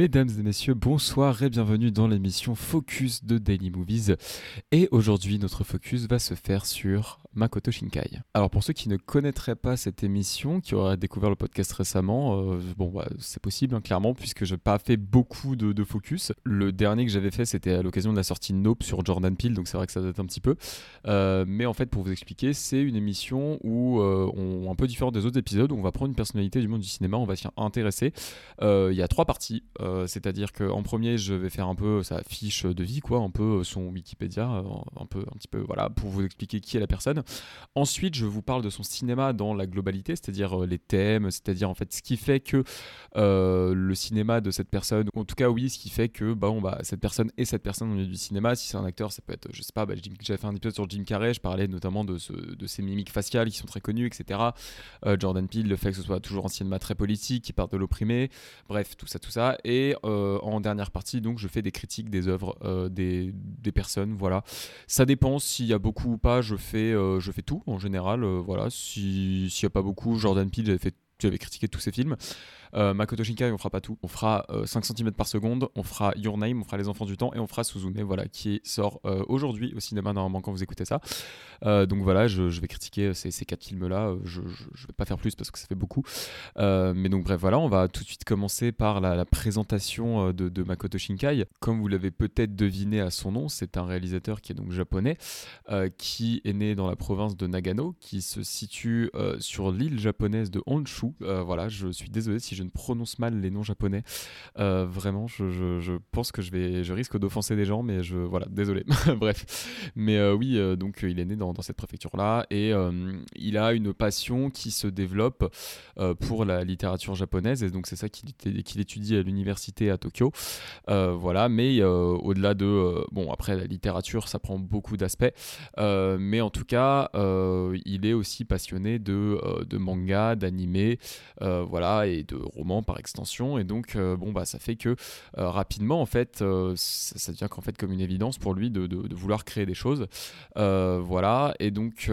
Mesdames et messieurs, bonsoir et bienvenue dans l'émission Focus de Daily Movies. Et aujourd'hui, notre focus va se faire sur Makoto Shinkai. Alors pour ceux qui ne connaîtraient pas cette émission, qui auraient découvert le podcast récemment, euh, bah, c'est possible hein, clairement puisque je n'ai pas fait beaucoup de, focus. Le dernier que j'avais fait c'était à l'occasion de la sortie Nope sur Jordan Peele, donc c'est vrai que ça date un petit peu. Euh, mais en fait pour vous expliquer, c'est une émission où euh, on un peu différent des autres épisodes on va prendre une personnalité du monde du cinéma, on va s'y intéresser. Il y a trois parties, c'est-à-dire qu'en premier je vais faire un peu sa fiche de vie, quoi, un peu son Wikipédia, un peu un petit peu voilà pour vous expliquer qui est la personne. Ensuite, je vous parle de son cinéma dans la globalité, c'est-à-dire euh, les thèmes, c'est-à-dire en fait ce qui fait que euh, le cinéma de cette personne, en tout cas oui, ce qui fait que bah, cette personne est cette personne au milieu du cinéma. Si c'est un acteur, ça peut être, je sais pas, bah, j'avais fait un épisode sur Jim Carrey, je parlais notamment de, de ses mimiques faciales qui sont très connues, etc. Euh, Jordan Peele, le fait que ce soit toujours un cinéma très politique, qui parle de l'opprimé, bref, tout ça, tout ça. Et en dernière partie, donc, je fais des critiques des œuvres des, des, personnes, voilà. Ça dépend s'il y a beaucoup ou pas, je fais je fais tout en général. Euh, voilà, s'il n'y a pas beaucoup, Jordan Peele, fait j'avais critiqué tous ses films. Euh, Makoto Shinkai, on fera pas tout. On fera 5 cm par seconde, on fera Your Name, on fera Les Enfants du Temps et on fera Suzume, voilà, qui sort aujourd'hui au cinéma normalement quand vous écoutez ça. donc voilà, je, vais critiquer ces, ces quatre films-là. Je, ne vais pas faire plus parce que ça fait beaucoup. mais donc bref, voilà, on va tout de suite commencer par la, présentation de, de, Makoto Shinkai. Comme vous l'avez peut-être deviné à son nom, c'est un réalisateur qui est donc japonais, qui est né dans la province de Nagano, qui se situe sur l'île japonaise de Honshu. voilà, je suis désolé si je ne prononce mal les noms japonais. vraiment, je, pense que je vais, je risque d'offenser des gens, mais je, voilà, désolé. Bref, mais oui, donc il est né dans, cette préfecture-là et il a une passion qui se développe pour la littérature japonaise et donc c'est ça qu'il étudie à l'université à Tokyo. voilà, mais au-delà de, bon, après la littérature, ça prend beaucoup d'aspects, mais en tout cas, il est aussi passionné de, de manga, d'animé, voilà, et de romans par extension. Et donc, bon, bah, ça fait que rapidement, en fait, ça, devient qu'en fait comme une évidence pour lui de, vouloir créer des choses. voilà, et donc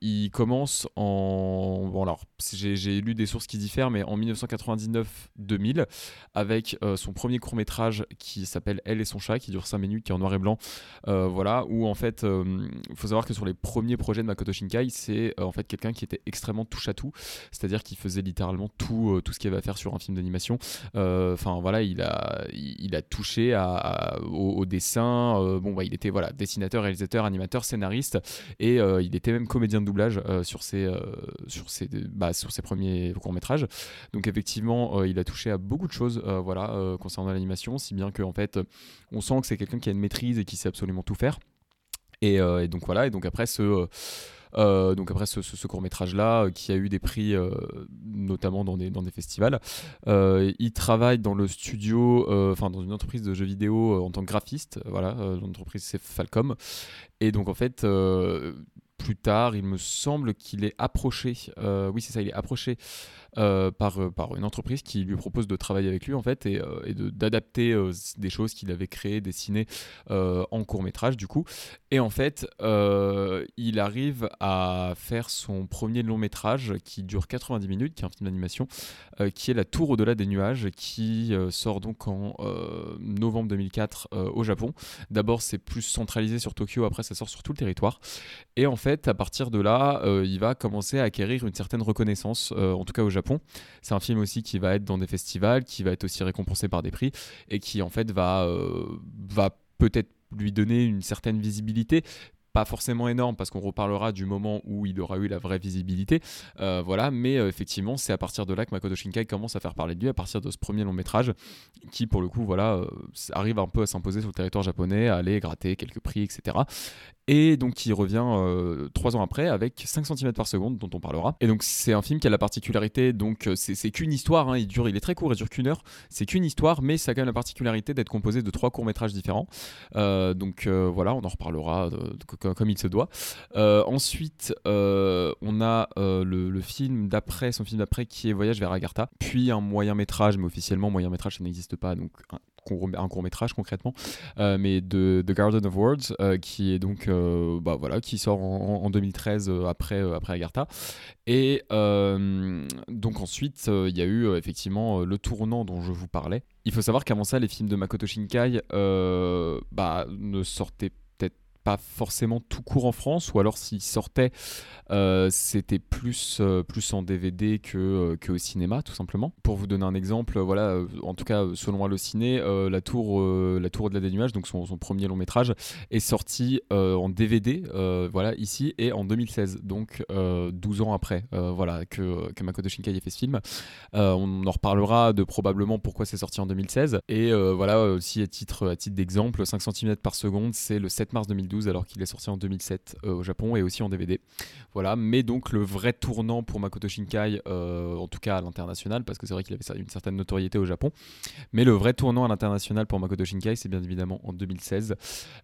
il commence en. Bon, alors, j'ai lu des sources qui diffèrent, mais en 1999-2000, avec son premier court-métrage qui s'appelle Elle et son chat, qui dure 5 minutes, qui est en noir et blanc. voilà, où en fait, il faut savoir que sur les premiers projets de Makoto Shinkai, c'est en fait quelqu'un qui était extrêmement touche à tout c'est-à-dire qu'il faisait littéralement tout, euh, tout ce qu'il y avait faire sur un film d'animation. Euh, enfin voilà, il a, il, a touché au, dessin. Euh, bon, bah, il était voilà, dessinateur, réalisateur, animateur, scénariste et il était même comédien de doublage sur, ses, sur, ses, bah, sur ses premiers courts-métrages. Donc effectivement, il a touché à beaucoup de choses voilà, concernant l'animation, si bien qu'en fait, on sent que c'est quelqu'un qui a une maîtrise et qui sait absolument tout faire. Et, donc voilà, et donc après ce, euh, donc après ce, court métrage là euh, qui a eu des prix euh, notamment dans des festivals. il travaille dans le studio, enfin dans une entreprise de jeux vidéo en tant que graphiste. Voilà, l'entreprise c'est Falcom. Et donc en fait plus tard, il me semble qu'il est approché, oui c'est ça, il est approché euh, par, euh, par une entreprise qui lui propose de travailler avec lui en fait et, euh, et d'adapter des choses qu'il avait créées, dessinées en court métrage du coup. Et en fait, il arrive à faire son premier long métrage qui dure 90 minutes, qui est un film d'animation, qui est La Tour au-delà des nuages, qui sort donc en novembre 2004 au Japon. D'abord, c'est plus centralisé sur Tokyo, après ça sort sur tout le territoire. Et en fait, à partir de là, il va commencer à acquérir une certaine reconnaissance, en tout cas au Japon c'est un film aussi qui va être dans des festivals, qui va être aussi récompensé par des prix et qui en fait va, euh, peut-être lui donner une certaine visibilité pas forcément énorme parce qu'on reparlera du moment où il aura eu la vraie visibilité. Euh, voilà, mais euh, effectivement, c'est à partir de là que Makoto Shinkai commence à faire parler de lui, à partir de ce premier long métrage qui, pour le coup, voilà, arrive un peu à s'imposer sur le territoire japonais, à aller gratter quelques prix, etc. Et donc qui revient euh, trois ans après avec 5 cm par seconde dont on parlera. Et donc c'est un film qui a la particularité, donc euh, c'est qu'une histoire, hein, il, dure, il est très court, il dure qu'une heure, c'est qu'une histoire, mais ça a quand même la particularité d'être composé de trois courts-métrages différents. Euh, donc voilà, on en reparlera comme il se doit. ensuite, on a le, film d'après, son film d'après qui est Voyage vers Agartha, puis un moyen-métrage, mais officiellement moyen-métrage ça n'existe pas, donc un court métrage concrètement, euh, mais de The Garden of Words, euh, qui est donc euh, bah, voilà, qui sort en, 2013 après après Agartha. Et donc ensuite, il y a eu effectivement le tournant dont je vous parlais Il faut savoir qu'avant ça, les films de Makoto Shinkai bah, ne sortaient pas forcément tout court en France, ou alors s'il sortait, euh, c'était plus, euh, plus en DVD que, euh, que au cinéma, tout simplement. Pour vous donner un exemple, voilà, en tout cas, selon Allociné, la, tour, la Tour de la Dénuage, donc son, son premier long métrage, est sorti en DVD, voilà, ici, et en 2016, donc 12 ans après, voilà, que, que Makoto Shinkai ait fait ce film. on en reparlera de probablement pourquoi c'est sorti en 2016. Et voilà, aussi à titre, à titre d'exemple, 5 cm par seconde, c'est le 7 mars 2012 alors qu'il est sorti en 2007 euh, au Japon et aussi en DVD. Voilà, mais donc le vrai tournant pour Makoto Shinkai, euh, en tout cas à l'international, parce que c'est vrai qu'il avait une certaine notoriété au Japon, mais le vrai tournant à l'international pour Makoto Shinkai, c'est bien évidemment en 2016.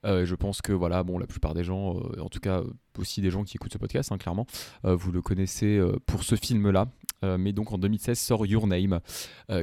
Euh, je pense que voilà, bon, la plupart des gens, en tout cas aussi des gens qui écoutent ce podcast, hein, clairement. Vous le connaissez pour ce film-là. Euh, mais donc en 2016 sort Your Name,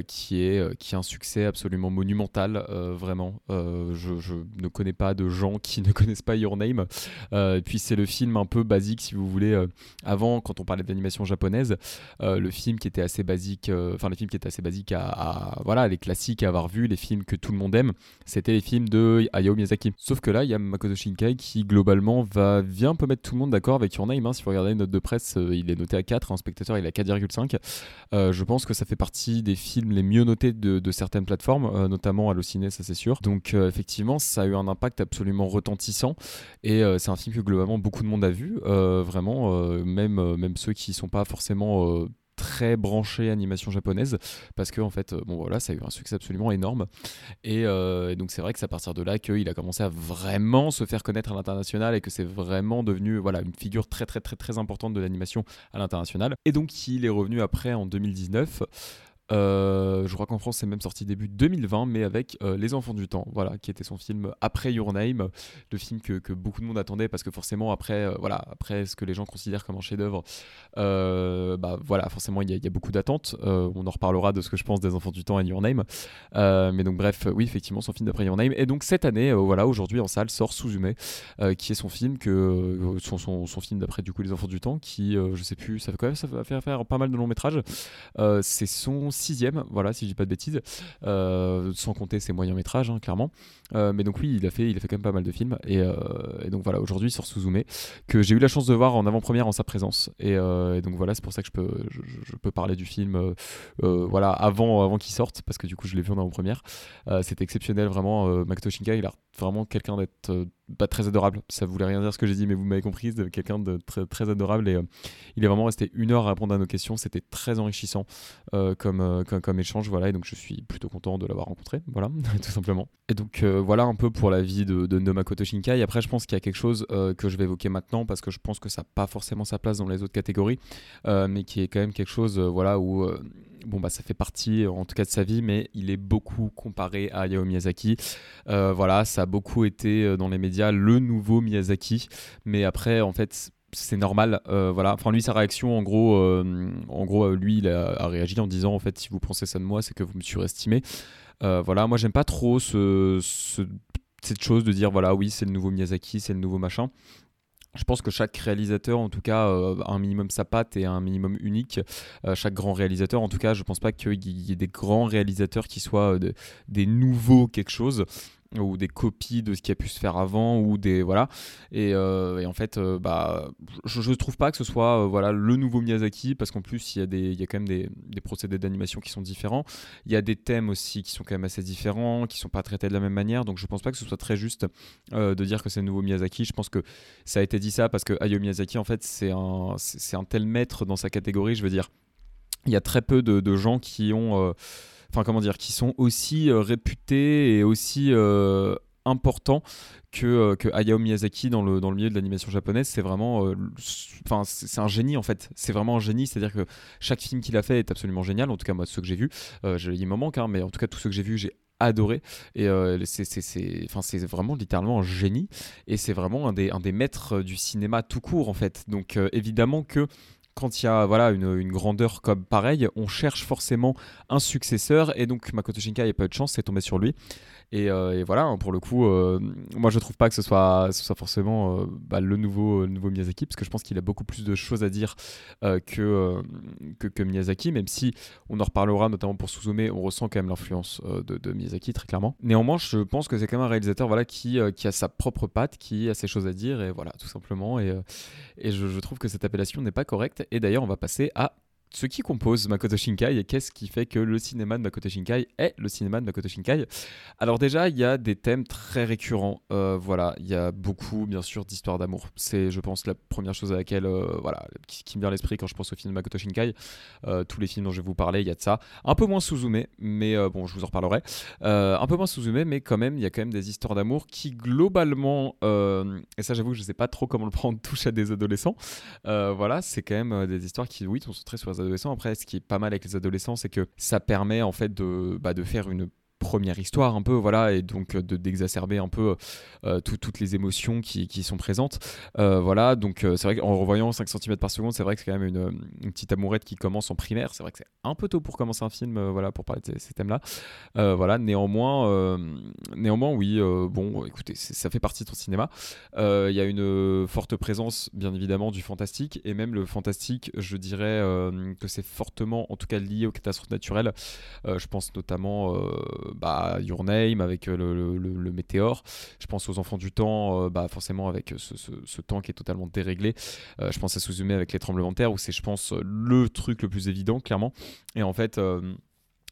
qui, est, qui est un succès absolument monumental, vraiment. Je, ne connais pas de gens qui ne connaissent pas Your Name. et puis c'est le film un peu basique, si vous voulez. avant, quand on parlait d'animation japonaise, le film qui était assez basique, enfin les films qui étaient assez basiques à, voilà, les classiques à avoir vu, les films que tout le monde aime, c'était les films de Hayao Miyazaki. Sauf que là, il y a Makoto Shinkai qui globalement va vient un peu mettre tout le monde d'accord avec Your Name. Hein. Si vous regardez une note de presse, euh, il est noté à 4, un spectateur il est à 4,5. Euh, je pense que ça fait partie des films les mieux notés de, certaines plateformes, euh, notamment Allociné, ça c'est sûr. Donc effectivement, ça a eu un impact absolument retentissant et c'est un film que globalement beaucoup de monde a vu. vraiment, même, ceux qui sont pas forcément très branché animation japonaise parce que en fait bon voilà ça a eu un succès absolument énorme. Et, euh, donc c'est vrai que c'est à partir de là qu'il a commencé à vraiment se faire connaître à l'international et que c'est vraiment devenu voilà une figure très très très très importante de l'animation à l'international. Et donc il est revenu après en 2019 euh, je crois qu'en France, c'est même sorti début 2020, mais avec euh, Les Enfants du Temps, voilà, qui était son film après Your Name, le film que, beaucoup de monde attendait parce que forcément après, euh, voilà, après ce que les gens considèrent comme un chef-d'œuvre, bah voilà, forcément il y, a beaucoup d'attentes. on en reparlera de ce que je pense des Enfants du Temps et Your Name, mais donc bref, oui effectivement son film d'après Your Name. Et donc cette année, voilà, aujourd'hui en salle sort Suzume, qui est son film que son film d'après du coup Les Enfants du Temps, qui je sais plus, ça fait quand même ça va faire, faire pas mal de longs métrages. c'est son sixième, voilà, si je dis pas de bêtises, euh, sans compter ses moyens métrages, hein, clairement. Euh, mais donc oui, il a fait, il a fait quand même pas mal de films. Et, euh, donc voilà, aujourd'hui sur Suzume, que j'ai eu la chance de voir en avant-première en sa présence. Et, donc voilà, c'est pour ça que je peux, je, peux parler du film, voilà, avant, avant qu'il sorte, parce que du coup je l'ai vu en avant-première. C'était exceptionnel, vraiment. Makoto Shinkai, il a vraiment quelqu'un d'être pas très adorable. Ça voulait rien dire ce que j'ai dit, mais vous m'avez compris, quelqu'un de très, très adorable. Et il est vraiment resté une heure à répondre à nos questions. C'était très enrichissant comme, comme, comme, échange. Voilà, et donc je suis plutôt content de l'avoir rencontré. Voilà, tout simplement. Et donc voilà un peu pour la vie de, de, Makoto Shinkai. Après, je pense qu'il y a quelque chose que je vais évoquer maintenant parce que je pense que ça n'a pas forcément sa place dans les autres catégories, mais qui est quand même quelque chose voilà, où bon bah ça fait partie en tout cas de sa vie mais il est beaucoup comparé à Hayao Miyazaki. Euh, voilà ça a beaucoup été euh, dans les médias le nouveau Miyazaki. Mais après en fait c'est normal euh, voilà. Enfin lui sa réaction en gros en gros lui il a, réagi en disant en fait si vous pensez ça de moi c'est que vous me surestimez. Voilà moi j'aime pas trop ce, cette chose de dire voilà oui c'est le nouveau Miyazaki c'est le nouveau machin je pense que chaque réalisateur, en tout cas, euh, a un minimum sa patte et un minimum unique. Euh, chaque grand réalisateur, en tout cas, je ne pense pas qu'il y ait des grands réalisateurs qui soient euh, des nouveaux quelque chose ou des copies de ce qui a pu se faire avant ou des voilà. Et, euh, en fait euh, bah je, ne trouve pas que ce soit euh, voilà le nouveau Miyazaki parce qu'en plus il y a des il y a quand même des, des procédés d'animation qui sont différents. Il y a des thèmes aussi qui sont quand même assez différents qui sont pas traités de la même manière. Donc je pense pas que ce soit très juste de dire que c'est le nouveau Miyazaki. Je pense que ça a été dit ça parce que Hayao Miyazaki en fait c'est un c'est un tel maître dans sa catégorie. Je veux dire il y a très peu de, de gens qui ont enfin comment dire, qui sont aussi euh, réputés et aussi euh, importants que, euh, que, Hayao Miyazaki dans le, dans le milieu de l'animation japonaise. C'est vraiment. Enfin, c'est un génie en fait. C'est vraiment un génie. C'est-à-dire que chaque film qu'il a fait est absolument génial. En tout cas, moi, ceux que j'ai vus, il me manque, hein, mais en tout cas, tous ceux que j'ai vus, j'ai adoré et c'est enfin c'est vraiment littéralement un génie et c'est vraiment un des, un des maîtres du cinéma tout court en fait donc évidemment que quand il y a voilà, une, grandeur comme pareil, on cherche forcément un successeur. Et donc Makoto Shinkai a pas eu de chance, c'est tombé sur lui. Euh, et, voilà, hein, pour le coup, euh, moi je trouve pas que ce soit, ce soit forcément euh, bah, le, nouveau, nouveau Miyazaki, parce que je pense qu'il a beaucoup plus de choses à dire que, que, Miyazaki, même si on en reparlera notamment pour Suzume, on ressent quand même l'influence de, Miyazaki très clairement. Néanmoins, je pense que c'est quand même un réalisateur voilà, qui, qui a sa propre patte, qui a ses choses à dire, et voilà, tout simplement. Et, et je trouve que cette appellation n'est pas correcte. Et d'ailleurs, on va passer à ce qui compose Makoto Shinkai et qu'est-ce qui fait que le cinéma de Makoto Shinkai est le cinéma de Makoto Shinkai. Alors déjà, il y a des thèmes très récurrents. Euh, voilà, il y a beaucoup, bien sûr, d'histoires d'amour. C'est, je pense, la première chose à laquelle, euh, voilà, qui, me vient à l'esprit quand je pense au film de Makoto Shinkai. Euh, tous les films dont je vais vous parler, il y a de ça. Un peu moins Suzume, mais bon, je vous en reparlerai. un peu moins Suzume, mais quand même, il y a quand même des histoires d'amour qui globalement, et ça, j'avoue, je sais pas trop comment le prendre, touche à des adolescents. voilà, c'est quand même des histoires qui, oui, sont très sur adolescents. Après, ce qui est pas mal avec les adolescents, c'est que ça permet en fait de, bah, de faire une première histoire un peu voilà et donc de d'exacerber un peu euh, toutes les émotions qui, sont présentes. Euh, voilà donc euh, c'est vrai qu'en revoyant 5 cm par seconde c'est vrai que c'est quand même une, petite amourette qui commence en primaire. C'est vrai que c'est un peu tôt pour commencer un film voilà pour parler de ces, thèmes là voilà néanmoins néanmoins oui bon écoutez ça fait partie de ton cinéma. Il y a une forte présence bien évidemment du fantastique et même le fantastique je dirais que c'est fortement en tout cas lié aux catastrophes naturelles. Je pense notamment bah, Your Name avec euh, le, météore. Je pense aux Enfants du Temps, euh, bah, forcément avec ce, temps qui est totalement déréglé. Euh, je pense à Suzume avec les tremblements de terre, où c'est, je pense, le truc le plus évident, clairement. Et en fait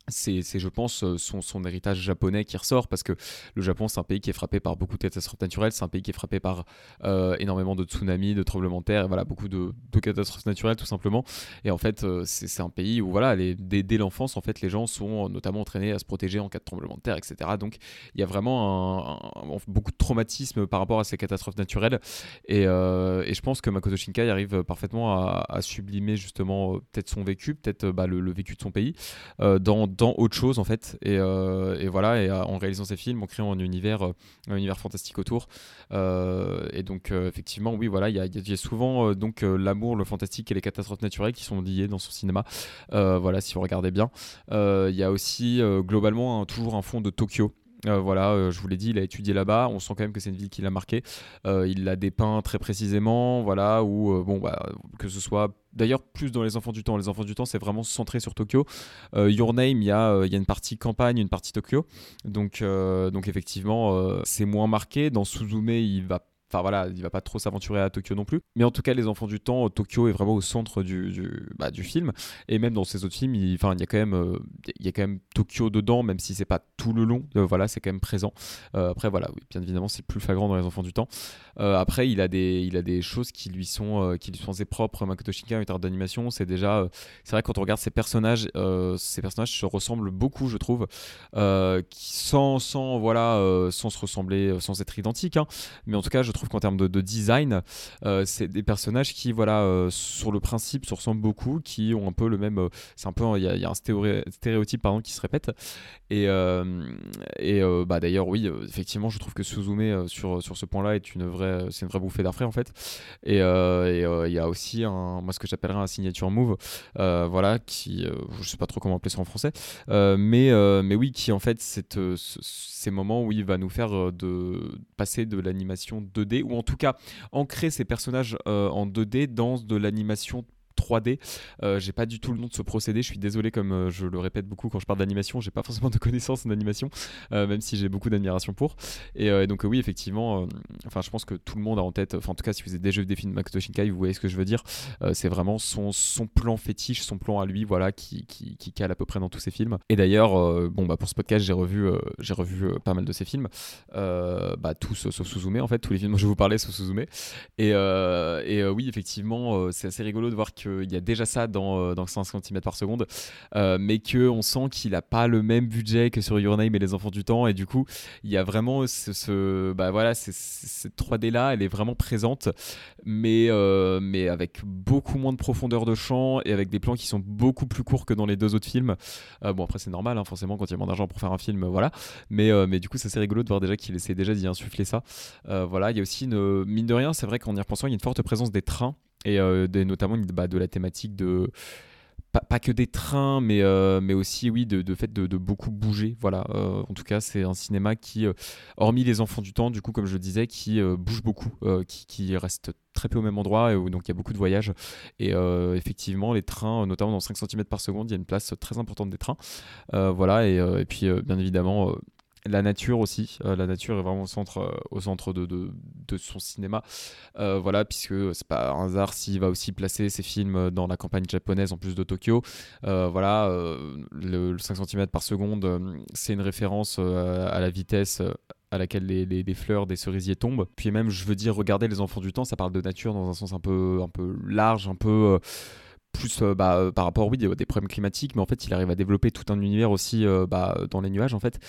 c'est, je pense, euh, son, héritage japonais qui ressort parce que le Japon, c'est un pays qui est frappé par beaucoup de catastrophes naturelles, c'est un pays qui est frappé par euh, énormément de tsunamis, de tremblements de terre, et voilà, beaucoup de, catastrophes naturelles tout simplement. Et en fait, euh, c'est, un pays où, voilà, dès, dès, l'enfance, en fait, les gens sont notamment entraînés à se protéger en cas de tremblement de terre, etc. Donc, il y a vraiment beaucoup de traumatisme par rapport à ces catastrophes naturelles. Et, et je pense que Makoto Shinkai arrive parfaitement à, sublimer justement peut-être son vécu, peut-être bah, le, vécu de son pays dans dans autre chose en fait. Et, euh, et voilà, et euh, en réalisant ces films, en créant un univers, euh, un univers fantastique autour. et donc effectivement, oui, voilà, il y, a souvent donc l'amour, le fantastique et les catastrophes naturelles qui sont liés dans son cinéma. voilà, si vous regardez bien, il y a aussi globalement toujours un fond de Tokyo. voilà, je vous l'ai dit, il a étudié là-bas. On sent quand même que c'est une ville qui l'a marqué. il l'a dépeint très précisément, voilà, ou bon, bah, que ce soit D'ailleurs, plus dans Les Enfants du Temps. Les Enfants du Temps, c'est vraiment centré sur Tokyo. Euh, Your Name, il y, a, euh, y a une partie campagne, une partie Tokyo. Donc, euh, donc effectivement, c'est moins marqué. Dans Suzume, il va Enfin voilà, il va pas trop s'aventurer à Tokyo non plus. Mais en tout cas, Les Enfants du Temps, Tokyo est vraiment au centre du, bah, du film. Et même dans ces autres films, il, enfin, il, y a quand même, euh, il y a quand même Tokyo dedans, même si c'est pas tout le long. Euh, voilà, c'est quand même présent. Euh, après, voilà, bien évidemment, c'est plus flagrant dans Les Enfants du Temps. après, il a, des, il a des choses qui lui sont, qui lui sont propres. Makoto Shinkai en d'animation, c'est déjà. c'est vrai, quand on regarde ces personnages, ces personnages se ressemblent beaucoup, je trouve. qui, sans, sans, voilà, sans se ressembler, sans être identiques. Hein. Mais en tout cas, je trouve qu'en termes de, design, euh, c'est des personnages qui, voilà, euh, sur le principe, se ressemblent beaucoup, qui ont un peu le même. Euh, c'est un peu, il y, a un stéréotype pardon qui se répète. Et, et bah d'ailleurs, oui, effectivement, je trouve que Suzume sur sur ce point-là est une vraie, c'est une vraie bouffée d'air frais en fait. Et il y a aussi un, moi ce que j'appellerais un signature move, voilà, qui, je sais pas trop comment appeler ça en français, mais mais oui, qui en fait cette, ces moments où il va nous faire de passer de l'animation 2 ou en tout cas ancrer ces personnages euh, en 2D dans de l'animation 3D. Euh, j'ai pas du tout le nom de ce procédé. Je suis désolé, comme euh, je le répète beaucoup quand je parle d'animation, j'ai pas forcément de connaissances en animation, euh, même si j'ai beaucoup d'admiration pour. Et, donc oui, effectivement, enfin je pense que tout le monde a en tête. En tout cas, si vous êtes déjà vu des films de Makoto Shinkai, vous voyez ce que je veux dire. c'est vraiment son, son plan fétiche, son plan à lui, voilà, qui, qui, qui cale à peu près dans tous ses films. Et d'ailleurs, bon bah pour ce podcast, j'ai revu, j'ai revu pas mal de ses films, bah tous sauf Suzume en fait, tous les films dont je vous parler sauf Suzume. Et, et oui, effectivement, c'est assez rigolo de voir que il y a déjà ça dans, euh, dans 150 cm par seconde, euh, mais qu'on sent qu'il n'a pas le même budget que sur Your Name et Les Enfants du Temps, et du coup, il y a vraiment ce, bah voilà, cette 3D là, elle est vraiment présente, mais, euh, mais avec beaucoup moins de profondeur de champ et avec des plans qui sont beaucoup plus courts que dans les deux autres films. bon, après, c'est normal, hein, forcément, quand il y a moins d'argent pour faire un film, voilà, mais, mais du coup, c'est assez rigolo de voir déjà qu'il essaie déjà d'y insuffler ça. voilà, il y a aussi une, mine de rien, c'est vrai qu'en y repensant, il y a une forte présence des trains et notamment bah, de la thématique de pas, que des trains, mais, euh, mais aussi, oui, de, fait de, beaucoup bouger. Voilà. Euh, en tout cas, c'est un cinéma qui, euh, hormis les enfants du temps, du coup, comme je le disais, qui bouge beaucoup, qui, qui, reste très peu au même endroit, et donc il y a beaucoup de voyages. Et effectivement, les trains, notamment dans 5 cm par seconde, il y a une place très importante des trains. voilà. Et puis, bien évidemment la nature aussi. Euh, la nature est vraiment au centre, euh, de, son cinéma. Euh, voilà, puisque c'est pas un hasard s'il va aussi placer ses films dans la campagne japonaise en plus de Tokyo. voilà, le, 5 cm par seconde, c'est une référence à la vitesse à laquelle les, fleurs des cerisiers tombent. Puis même, je veux dire, regardez les enfants du temps, ça parle de nature dans un sens un peu, un peu large, un peu plus euh, bah, euh, par rapport oui, des, problèmes climatiques, mais en fait il arrive à développer tout un univers aussi euh, bah, dans les nuages en fait,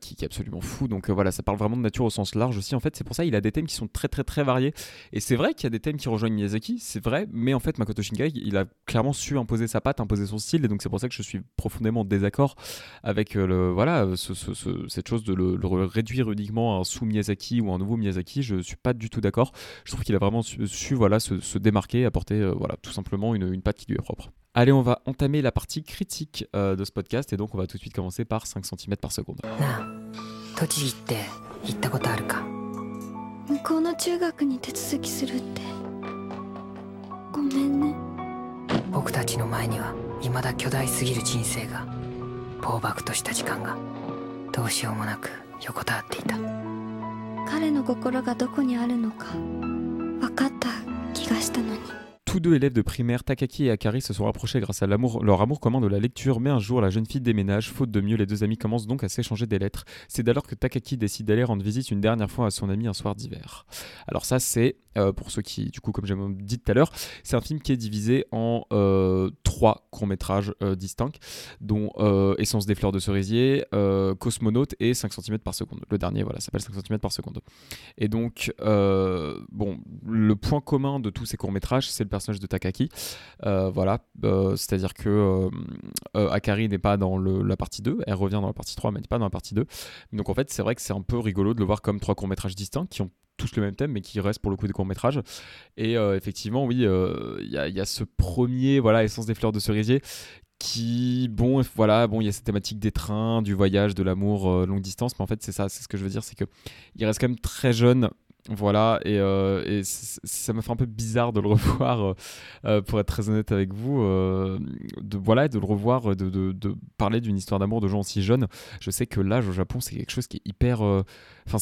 qui, est absolument fou. Donc voilà, ça parle vraiment de nature au sens large aussi en fait. C'est pour ça il a des thèmes qui sont très très très variés. Et c'est vrai qu'il y a des thèmes qui rejoignent Miyazaki, c'est vrai, mais en fait Makoto Shinkai il a clairement su imposer sa patte, imposer son style, et donc c'est pour ça que je suis profondément en désaccord avec voilà cette chose de le, réduire uniquement à un sous Miyazaki ou un nouveau Miyazaki. Je suis pas du tout d'accord. Je trouve qu'il a vraiment su, voilà se, démarquer, apporter voilà tout simplement une, une patte qui qui lui est propre. Allez, on va entamer la partie critique euh, de ce podcast et donc on va tout de suite commencer par 5 cm par seconde. 向こうの中学に手続きするってごめんね僕たちの前には未だ巨大すぎる人生が暴漠とした時間がどうしようもなく横たわっていた彼の心がどこにあるのか分かった気がしたのに Tous deux élèves de primaire, Takaki et Akari, se sont rapprochés grâce à leur amour commun de la lecture, mais un jour la jeune fille déménage, faute de mieux, les deux amis commencent donc à s'échanger des lettres. C'est d'alors que Takaki décide d'aller rendre visite une dernière fois à son ami un soir d'hiver. Alors ça c'est, euh, pour ceux qui, du coup comme j'ai dit tout à l'heure, c'est un film qui est divisé en euh, trois courts-métrages euh, distincts, dont Essence des fleurs de cerisier, Cosmonaute et 5 cm par seconde. Le dernier, voilà, s'appelle 5 cm par seconde. Et donc, bon, le point commun de tous ces courts-métrages, c'est le personnage de Takaki. Euh, voilà, euh, c'est-à-dire que euh, Akari n'est pas dans la partie 2, elle revient dans la partie 3, mais n'est pas dans la partie 2. Donc en fait, c'est vrai que c'est un peu rigolo de le voir comme trois courts-métrages distincts qui ont tous le même thème, mais qui restent pour le coup des courts-métrages. Et effectivement, oui, il y, a ce premier, voilà, Essence des fleurs de cerisier, qui, bon, voilà, bon, il y a cette thématique des trains, du voyage, de l'amour longue distance, mais en fait, c'est ça, c'est ce que je veux dire, c'est que il reste quand même très jeune voilà, et, euh, ça me fait un peu bizarre de le revoir, euh, euh, pour être très honnête avec vous, de, voilà, de le revoir, de, parler d'une histoire d'amour de gens aussi jeunes. Je sais que l'âge au Japon, c'est quelque chose qui est hyper... Enfin,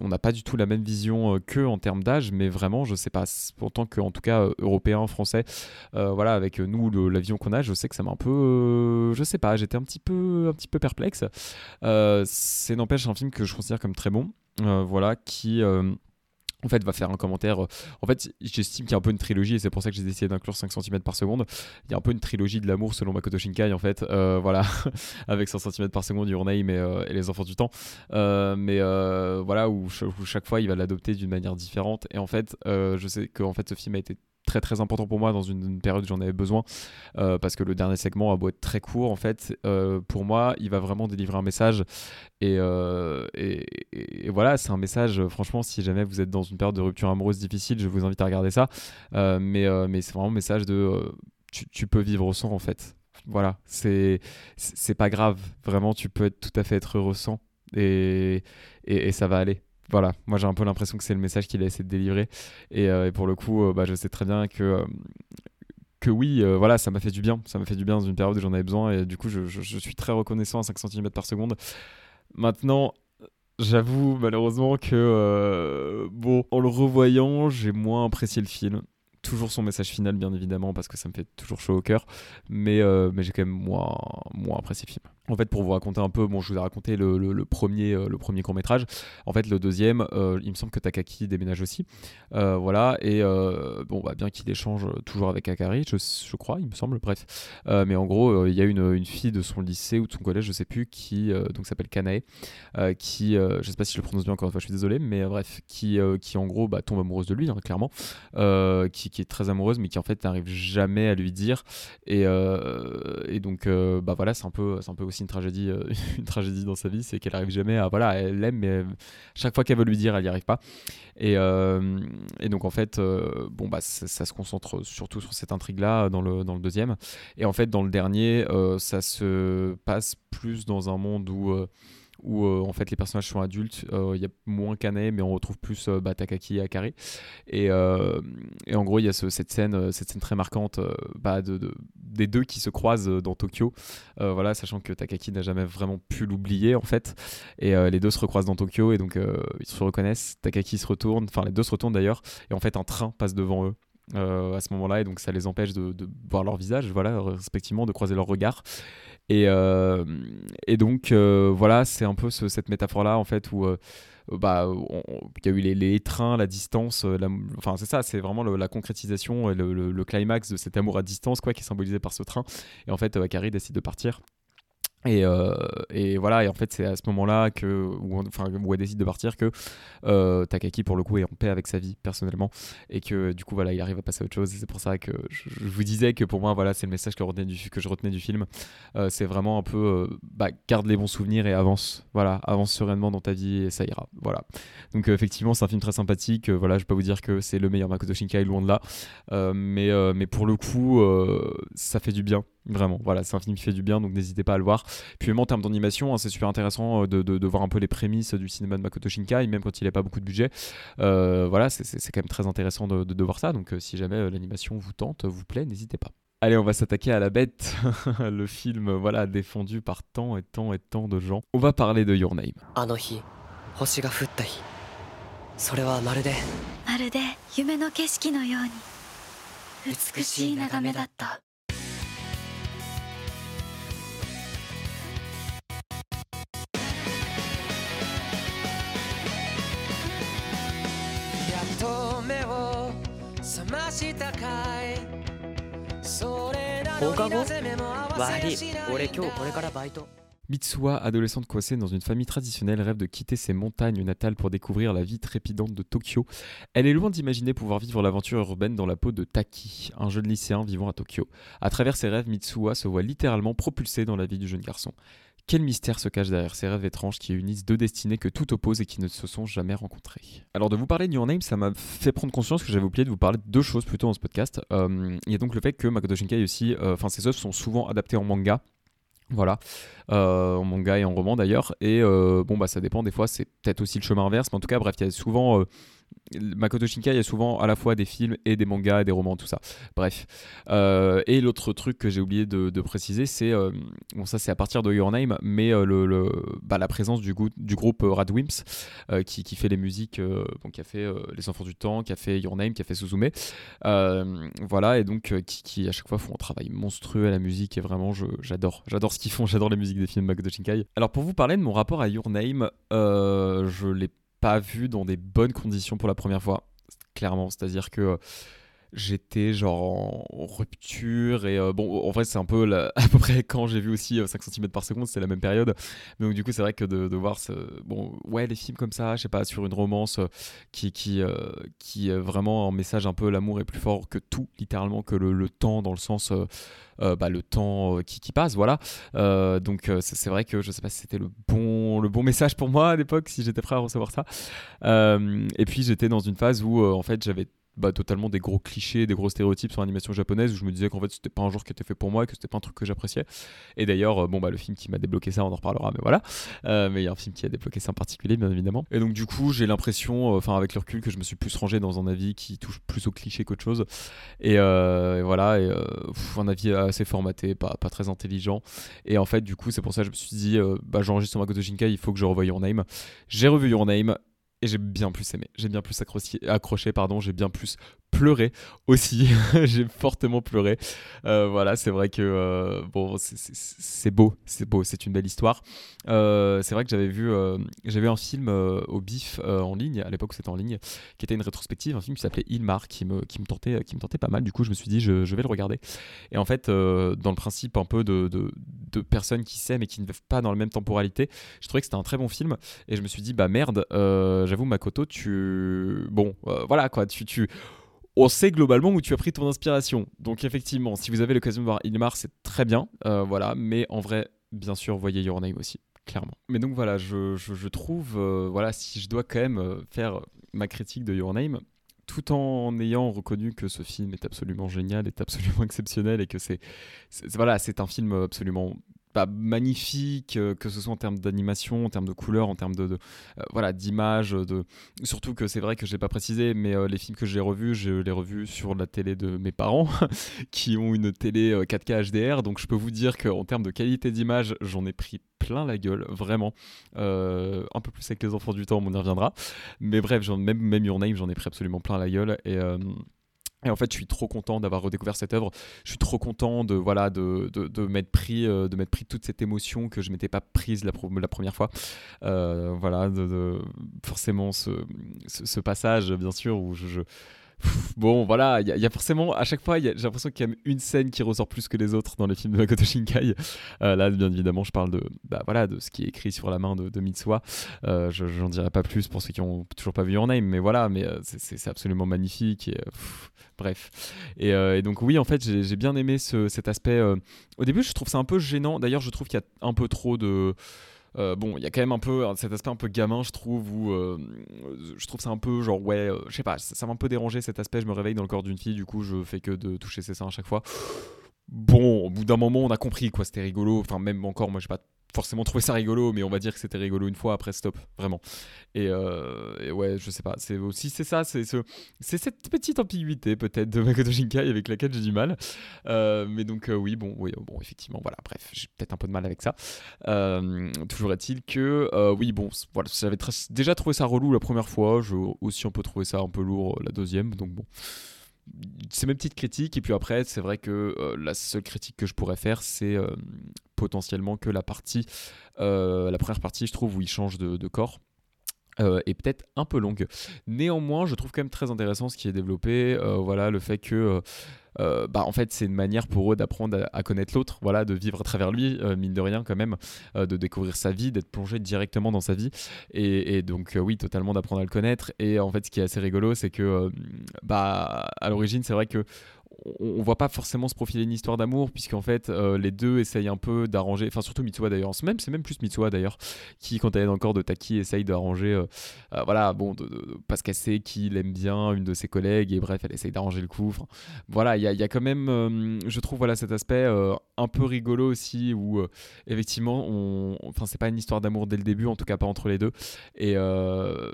on n'a pas du tout la même vision qu'eux en termes d'âge, mais vraiment, je sais pas, en tant qu'en tout cas européen, français, voilà, avec nous, le, la vision qu'on a, je sais que ça m'a un peu... je sais pas, j'étais un peu, un petit peu perplexe. c'est n'empêche un film que je considère comme très bon. Euh, voilà, qui euh, en fait, va faire un commentaire. En fait, j'estime qu'il y a un peu une trilogie, et c'est pour ça que j'ai décidé d'inclure 5 cm par seconde. Il y a un peu une trilogie de l'amour selon Makoto Shinkai, en fait. Euh, voilà, avec 100 cm par seconde, Your Name et, Les Enfants du Temps. mais voilà, où, où, chaque fois, il va l'adopter d'une manière différente. Et en fait, je sais que en fait, ce film a été très très important pour moi dans une, période où j'en avais besoin euh, parce que le dernier segment a beau être très court en fait euh, pour moi il va vraiment délivrer un message. Euh, et, et, voilà c'est un message franchement si jamais vous êtes dans une période de rupture amoureuse difficile je vous invite à regarder ça. Mais, mais c'est vraiment un message de tu, peux vivre sans en fait. Voilà c'est c'est pas grave. Vraiment tu peux être, tout à fait être heureux sans. Et, et ça va aller voilà, moi j'ai un peu l'impression que c'est le message qu'il a essayé de délivrer. Et, euh, pour le coup, euh, bah, je sais très bien que, euh, que oui, voilà, ça m'a fait du bien. Ça m'a fait du bien dans une période où j'en avais besoin. Et du coup, je, suis très reconnaissant à 5 cm par seconde. Maintenant, j'avoue malheureusement que, bon, en le revoyant, j'ai moins apprécié le film toujours son message final bien évidemment parce que ça me fait toujours chaud au cœur mais, mais j'ai quand même moins, moins apprécié le film en fait, pour vous raconter un peu, bon, je vous ai raconté le, premier, euh, le premier court métrage. En fait, le deuxième, euh, il me semble que Takaki déménage aussi. Euh, voilà, et bon, bah, bien qu'il échange toujours avec Akari, je, crois, il me semble, bref. mais en gros, il y a une, une, fille de son lycée ou de son collège, je sais plus, qui donc s'appelle Kanae, qui, je sais pas si je le prononce bien encore une fois, je suis désolé, mais bref, qui, qui en gros bah, tombe amoureuse de lui, hein, clairement, qui, qui, est très amoureuse, mais qui en fait n'arrive jamais à lui dire. Et, et donc, bah voilà, c'est un peu, c'est un peu aussi une tragédie, une tragédie dans sa vie, c'est qu'elle arrive jamais à. Voilà, elle l'aime, mais chaque fois qu'elle veut lui dire, elle n'y arrive pas. Et, et, donc, en fait, bon, bah, ça, se concentre surtout sur cette intrigue-là dans le, dans le deuxième. Et en fait, dans le dernier, ça se passe plus dans un monde où où euh, en fait les personnages sont adultes. Euh, il y a moins Kane, mais on retrouve plus euh, bah, Takaki et Akari. Et, en gros, il y a cette, scène, très marquante bah, de, des deux qui se croisent dans Tokyo. voilà, sachant que Takaki n'a jamais vraiment pu l'oublier en fait. Et les deux se recroisent dans Tokyo et donc ils se reconnaissent. Takaki se retourne, enfin les deux se retournent d'ailleurs. Et en fait, un train passe devant eux. À ce moment-là et donc ça les empêche de, voir leur visage voilà respectivement de croiser leurs regards et, euh, et donc, euh, voilà, c'est un peu cette métaphore-là, en fait, où euh, bah, il y a eu les, trains, la distance, enfin c'est ça, c'est vraiment la concrétisation, le, le, climax de cet amour à distance quoi, qui est symbolisé par ce train. Et en fait, Akari décide de partir. Et, euh, et, voilà, et en fait, c'est à ce moment-là que, où, enfin, où elle décide de partir que euh, Takaki, pour le coup, est en paix avec sa vie personnellement, et que du coup, voilà, il arrive à passer à autre chose. Et c'est pour ça que je, vous disais que pour moi, voilà, c'est le message que, je retenais du film. Euh, c'est vraiment un peu, bah, garde les bons souvenirs et avance, voilà, avance sereinement dans ta vie et ça ira, voilà. Donc effectivement, c'est un film très sympathique. voilà, je peux vous dire que c'est le meilleur Makoto Shinkai, loin de là, mais mais pour le coup, ça fait du bien Vraiment, voilà, c'est un film qui fait du bien, donc n'hésitez pas à le voir. Puis même en termes d'animation, hein, c'est super intéressant euh, de, de, voir un peu les prémices du cinéma de Makoto Shinkai, même quand il n'a pas beaucoup de budget. Euh, voilà, c'est quand même très intéressant de, de voir ça. Donc euh, si jamais l'animation vous tente, vous plaît, n'hésitez pas. Allez, on va s'attaquer à la bête, le film voilà défendu par tant et tant et tant de gens. On va parler de Your Name. 放課後悪い俺今日これからバイト Mitsuha, adolescente coincée dans une famille traditionnelle, rêve de quitter ses montagnes natales pour découvrir la vie trépidante de Tokyo. Elle est loin d'imaginer pouvoir vivre l'aventure urbaine dans la peau de Taki, un jeune lycéen vivant à Tokyo. À travers ses rêves, Mitsuha se voit littéralement propulsée dans la vie du jeune garçon. Quel mystère se cache derrière ces rêves étranges qui unissent deux destinées que tout oppose et qui ne se sont jamais rencontrées? Alors de vous parler de Your Name, ça m'a fait prendre conscience que j'avais oublié de vous parler de deux choses plutôt dans ce podcast. Euh, il y a donc le fait que Makoto Shinkai aussi, euh, enfin ses œuvres sont souvent adaptées en manga. Voilà, euh, en manga et en roman d'ailleurs. Et bon, bah ça dépend, des fois c'est peut-être aussi le chemin inverse, mais en tout cas, bref, il y a souvent Makoto Shinkai, il y a souvent à la fois des films et des mangas et des romans, tout ça. Bref. Euh, et l'autre truc que j'ai oublié de, préciser, c'est. Euh, bon, ça, c'est à partir de Your Name, mais euh, bah, la présence du, groupe Radwimps, qui, qui, fait les musiques, bon, qui a fait Les Enfants du Temps, qui a fait Your Name, qui a fait Suzume. voilà, et donc, qui, qui, à chaque fois font un travail monstrueux à la musique, et vraiment, j'adore. J'adore ce qu'ils font, j'adore la musique des films Makoto Shinkai. Alors, pour vous parler de mon rapport à Your Name, je l'ai pas vu dans des bonnes conditions pour la première fois, clairement. C'est-à-dire que j'étais genre en rupture et euh, bon en vrai c'est un peu à peu près quand j'ai vu aussi 5 euh, cm par seconde c'est la même période donc du coup c'est vrai que de, voir ce, bon ouais les films comme ça je sais pas sur une romance euh, qui qui qui est vraiment un message un peu l'amour est plus fort que tout littéralement que le, temps dans le sens bah, le temps qui, qui, passe voilà donc c'est vrai que je sais pas si c'était le bon le bon message pour moi à l'époque si j'étais prêt à recevoir ça. Et puis j'étais dans une phase où en fait j'avais bah, totalement des gros clichés, des gros stéréotypes sur l'animation japonaise où je me disais qu'en fait c'était pas un genre qui était fait pour moi, que c'était pas un truc que j'appréciais. Et d'ailleurs, euh, bon bah le film qui m'a débloqué ça, on en reparlera, mais voilà. Euh, mais il y a un film qui a débloqué ça en particulier, bien évidemment. Et donc du coup, j'ai l'impression, euh, enfin avec le recul, que je me suis plus rangé dans un avis qui touche plus au cliché qu'autre chose. Et, voilà, et, un avis assez formaté, pas, pas très intelligent. Et en fait, du coup, c'est pour ça que je me suis dit, bah j'enregistre Makoto Shinkai, il faut que je revoie Your Name. J'ai revu Your Name et j'ai bien plus aimé, j'ai bien plus accroché, pardon, j'ai bien plus pleuré aussi. j'ai fortement pleuré. Euh, voilà, c'est vrai que euh, bon, c'est beau, c'est beau, c'est une belle histoire. Euh, c'est vrai que j'avais vu, j'avais un film au BIF en ligne à l'époque où c'était en ligne, qui était une rétrospective, un film qui s'appelait Ilmar, qui me, qui me tentait, qui me tentait pas mal. Du coup, je me suis dit, je, vais le regarder. Et en fait, dans le principe un peu de, de, personnes qui s'aiment et qui ne vivent pas dans la même temporalité, je trouvais que c'était un très bon film. Et je me suis dit, bah merde, j'avoue, Makoto, tu, bon, voilà quoi, tu, tu on sait globalement où tu as pris ton inspiration. Donc effectivement, si vous avez l'occasion de voir Ilmar, c'est très bien, euh, voilà. Mais en vrai, bien sûr, voyez Your Name aussi, clairement. Mais donc voilà, je, trouve, euh, voilà, si je dois quand même euh, faire ma critique de Your Name, tout en ayant reconnu que ce film est absolument génial, est absolument exceptionnel et que c'est voilà, c'est un film absolument pas magnifique, euh, que ce soit en termes d'animation, en termes de couleurs, en termes de, euh, voilà d'images, de surtout que c'est vrai que je l'ai pas précisé, mais euh, les films que j'ai revus, je les revus sur la télé de mes parents, qui ont une télé 4K HDR, donc je peux vous dire qu'en termes de qualité d'image, j'en ai pris plein la gueule, vraiment, un peu plus avec les enfants du temps, on y reviendra, mais bref, même même Your Name, j'en ai pris absolument plein la gueule et en fait, je suis trop content d'avoir redécouvert cette œuvre. Je suis trop content de voilà de, de, de m'être pris euh, de m'être pris toute cette émotion que je m'étais pas prise la, première fois. Euh, voilà, de, forcément ce, ce, passage bien sûr où je bon, voilà, il y, a forcément, à chaque fois, j'ai l'impression qu'il y a une scène qui ressort plus que les autres dans les films de Makoto Shinkai. Euh, là, bien évidemment, je parle de, bah, voilà, de ce qui est écrit sur la main de, de. Euh, je n'en dirai pas plus pour ceux qui n'ont toujours pas vu Your Name, mais voilà, mais euh, c'est absolument magnifique. Et, bref. Et, donc, oui, en fait, j'ai bien aimé cet aspect. au début, je trouve ça un peu gênant. D'ailleurs, je trouve qu'il y a un peu trop de. Euh, bon, il y a quand même un peu cet aspect un peu gamin, je trouve, où euh, je trouve ça un peu genre, ouais, euh, je sais pas, ça, m'a un peu dérangé cet aspect. Je me réveille dans le corps d'une fille, du coup, je fais que de toucher ses seins à chaque fois. Bon, au bout d'un moment, on a compris quoi, c'était rigolo. Enfin, même encore, moi, j'ai pas forcément trouvé ça rigolo, mais on va dire que c'était rigolo une fois après stop, vraiment. Et, euh, ouais, je sais pas, c'est aussi c'est ça, c'est ce, cette petite ambiguïté peut-être de Makoto Shinkai avec laquelle j'ai du mal. Euh, mais donc euh, oui, bon, oui, bon, effectivement, voilà, bref, j'ai peut-être un peu de mal avec ça. toujours est-il que oui, bon, voilà, j'avais déjà trouvé ça relou la première fois, je aussi un peu trouvé ça un peu lourd la deuxième, donc bon c'est mes petites critiques. Et puis après, c'est vrai que la seule critique que je pourrais faire, c'est potentiellement que la partie, euh, la première partie, je trouve, où il change de, corps. Euh, est peut-être un peu longue. Néanmoins, je trouve quand même très intéressant ce qui est développé. Euh, voilà, le fait que, bah, en fait, c'est une manière pour eux d'apprendre à, connaître l'autre, voilà, de vivre à travers lui, mine de rien quand même, de découvrir sa vie, d'être plongé directement dans sa vie, et, donc oui, totalement d'apprendre à le connaître. Et en fait, ce qui est assez rigolo, c'est que, bah, à l'origine, c'est vrai que on, voit pas forcément se profiler une histoire d'amour puisqu'en fait euh, les deux essayent un peu d'arranger enfin surtout Mitsuha d'ailleurs. Même c'est même plus Mitsuha d'ailleurs qui quand elle est dans le corps de Taki essaye d'arranger euh, euh, voilà bon parce qu'elle sait qu'il aime bien une de ses collègues et bref elle essaye d'arranger le coup voilà il y, y a, quand même je trouve voilà cet aspect un peu rigolo aussi où effectivement on enfin c'est pas une histoire d'amour dès le début en tout cas pas entre les deux et,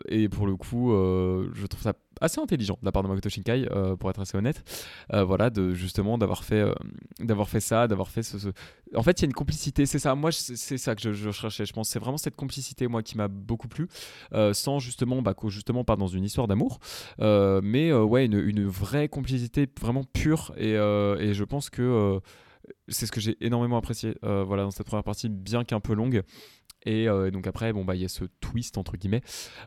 et pour le coup je trouve ça assez intelligent de la part de Makoto Shinkai, euh, pour être assez honnête. Euh, voilà, de justement d'avoir fait, euh, d'avoir fait ça, d'avoir fait ce, En fait, il y a une complicité. C'est ça. Moi, c'est ça que je, je, cherchais. Je pense c'est vraiment cette complicité moi qui m'a beaucoup plu, sans justement, bah, justement pas dans une histoire d'amour, mais ouais, une, une, vraie complicité vraiment pure. Et, et je pense que c'est ce que j'ai énormément apprécié voilà, dans cette première partie, bien qu'un peu longue. Euh, et donc après, bon bah il y a ce twist entre guillemets,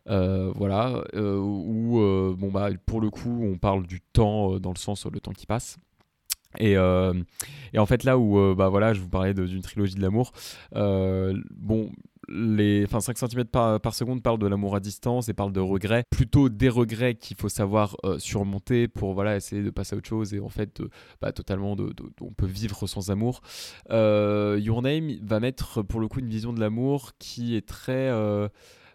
euh, voilà, euh, où bon bah pour le coup on parle du temps dans le sens le temps qui passe. Et, et en fait là où bah voilà je vous parlais d'une trilogie de l'amour, bon les enfin, 5 cm par, seconde parlent de l'amour à distance et parlent de regrets, plutôt des regrets qu'il faut savoir euh, surmonter pour voilà, essayer de passer à autre chose et en fait, bah, totalement, on peut vivre sans amour. Euh, Your Name va mettre pour le coup une vision de l'amour qui est très.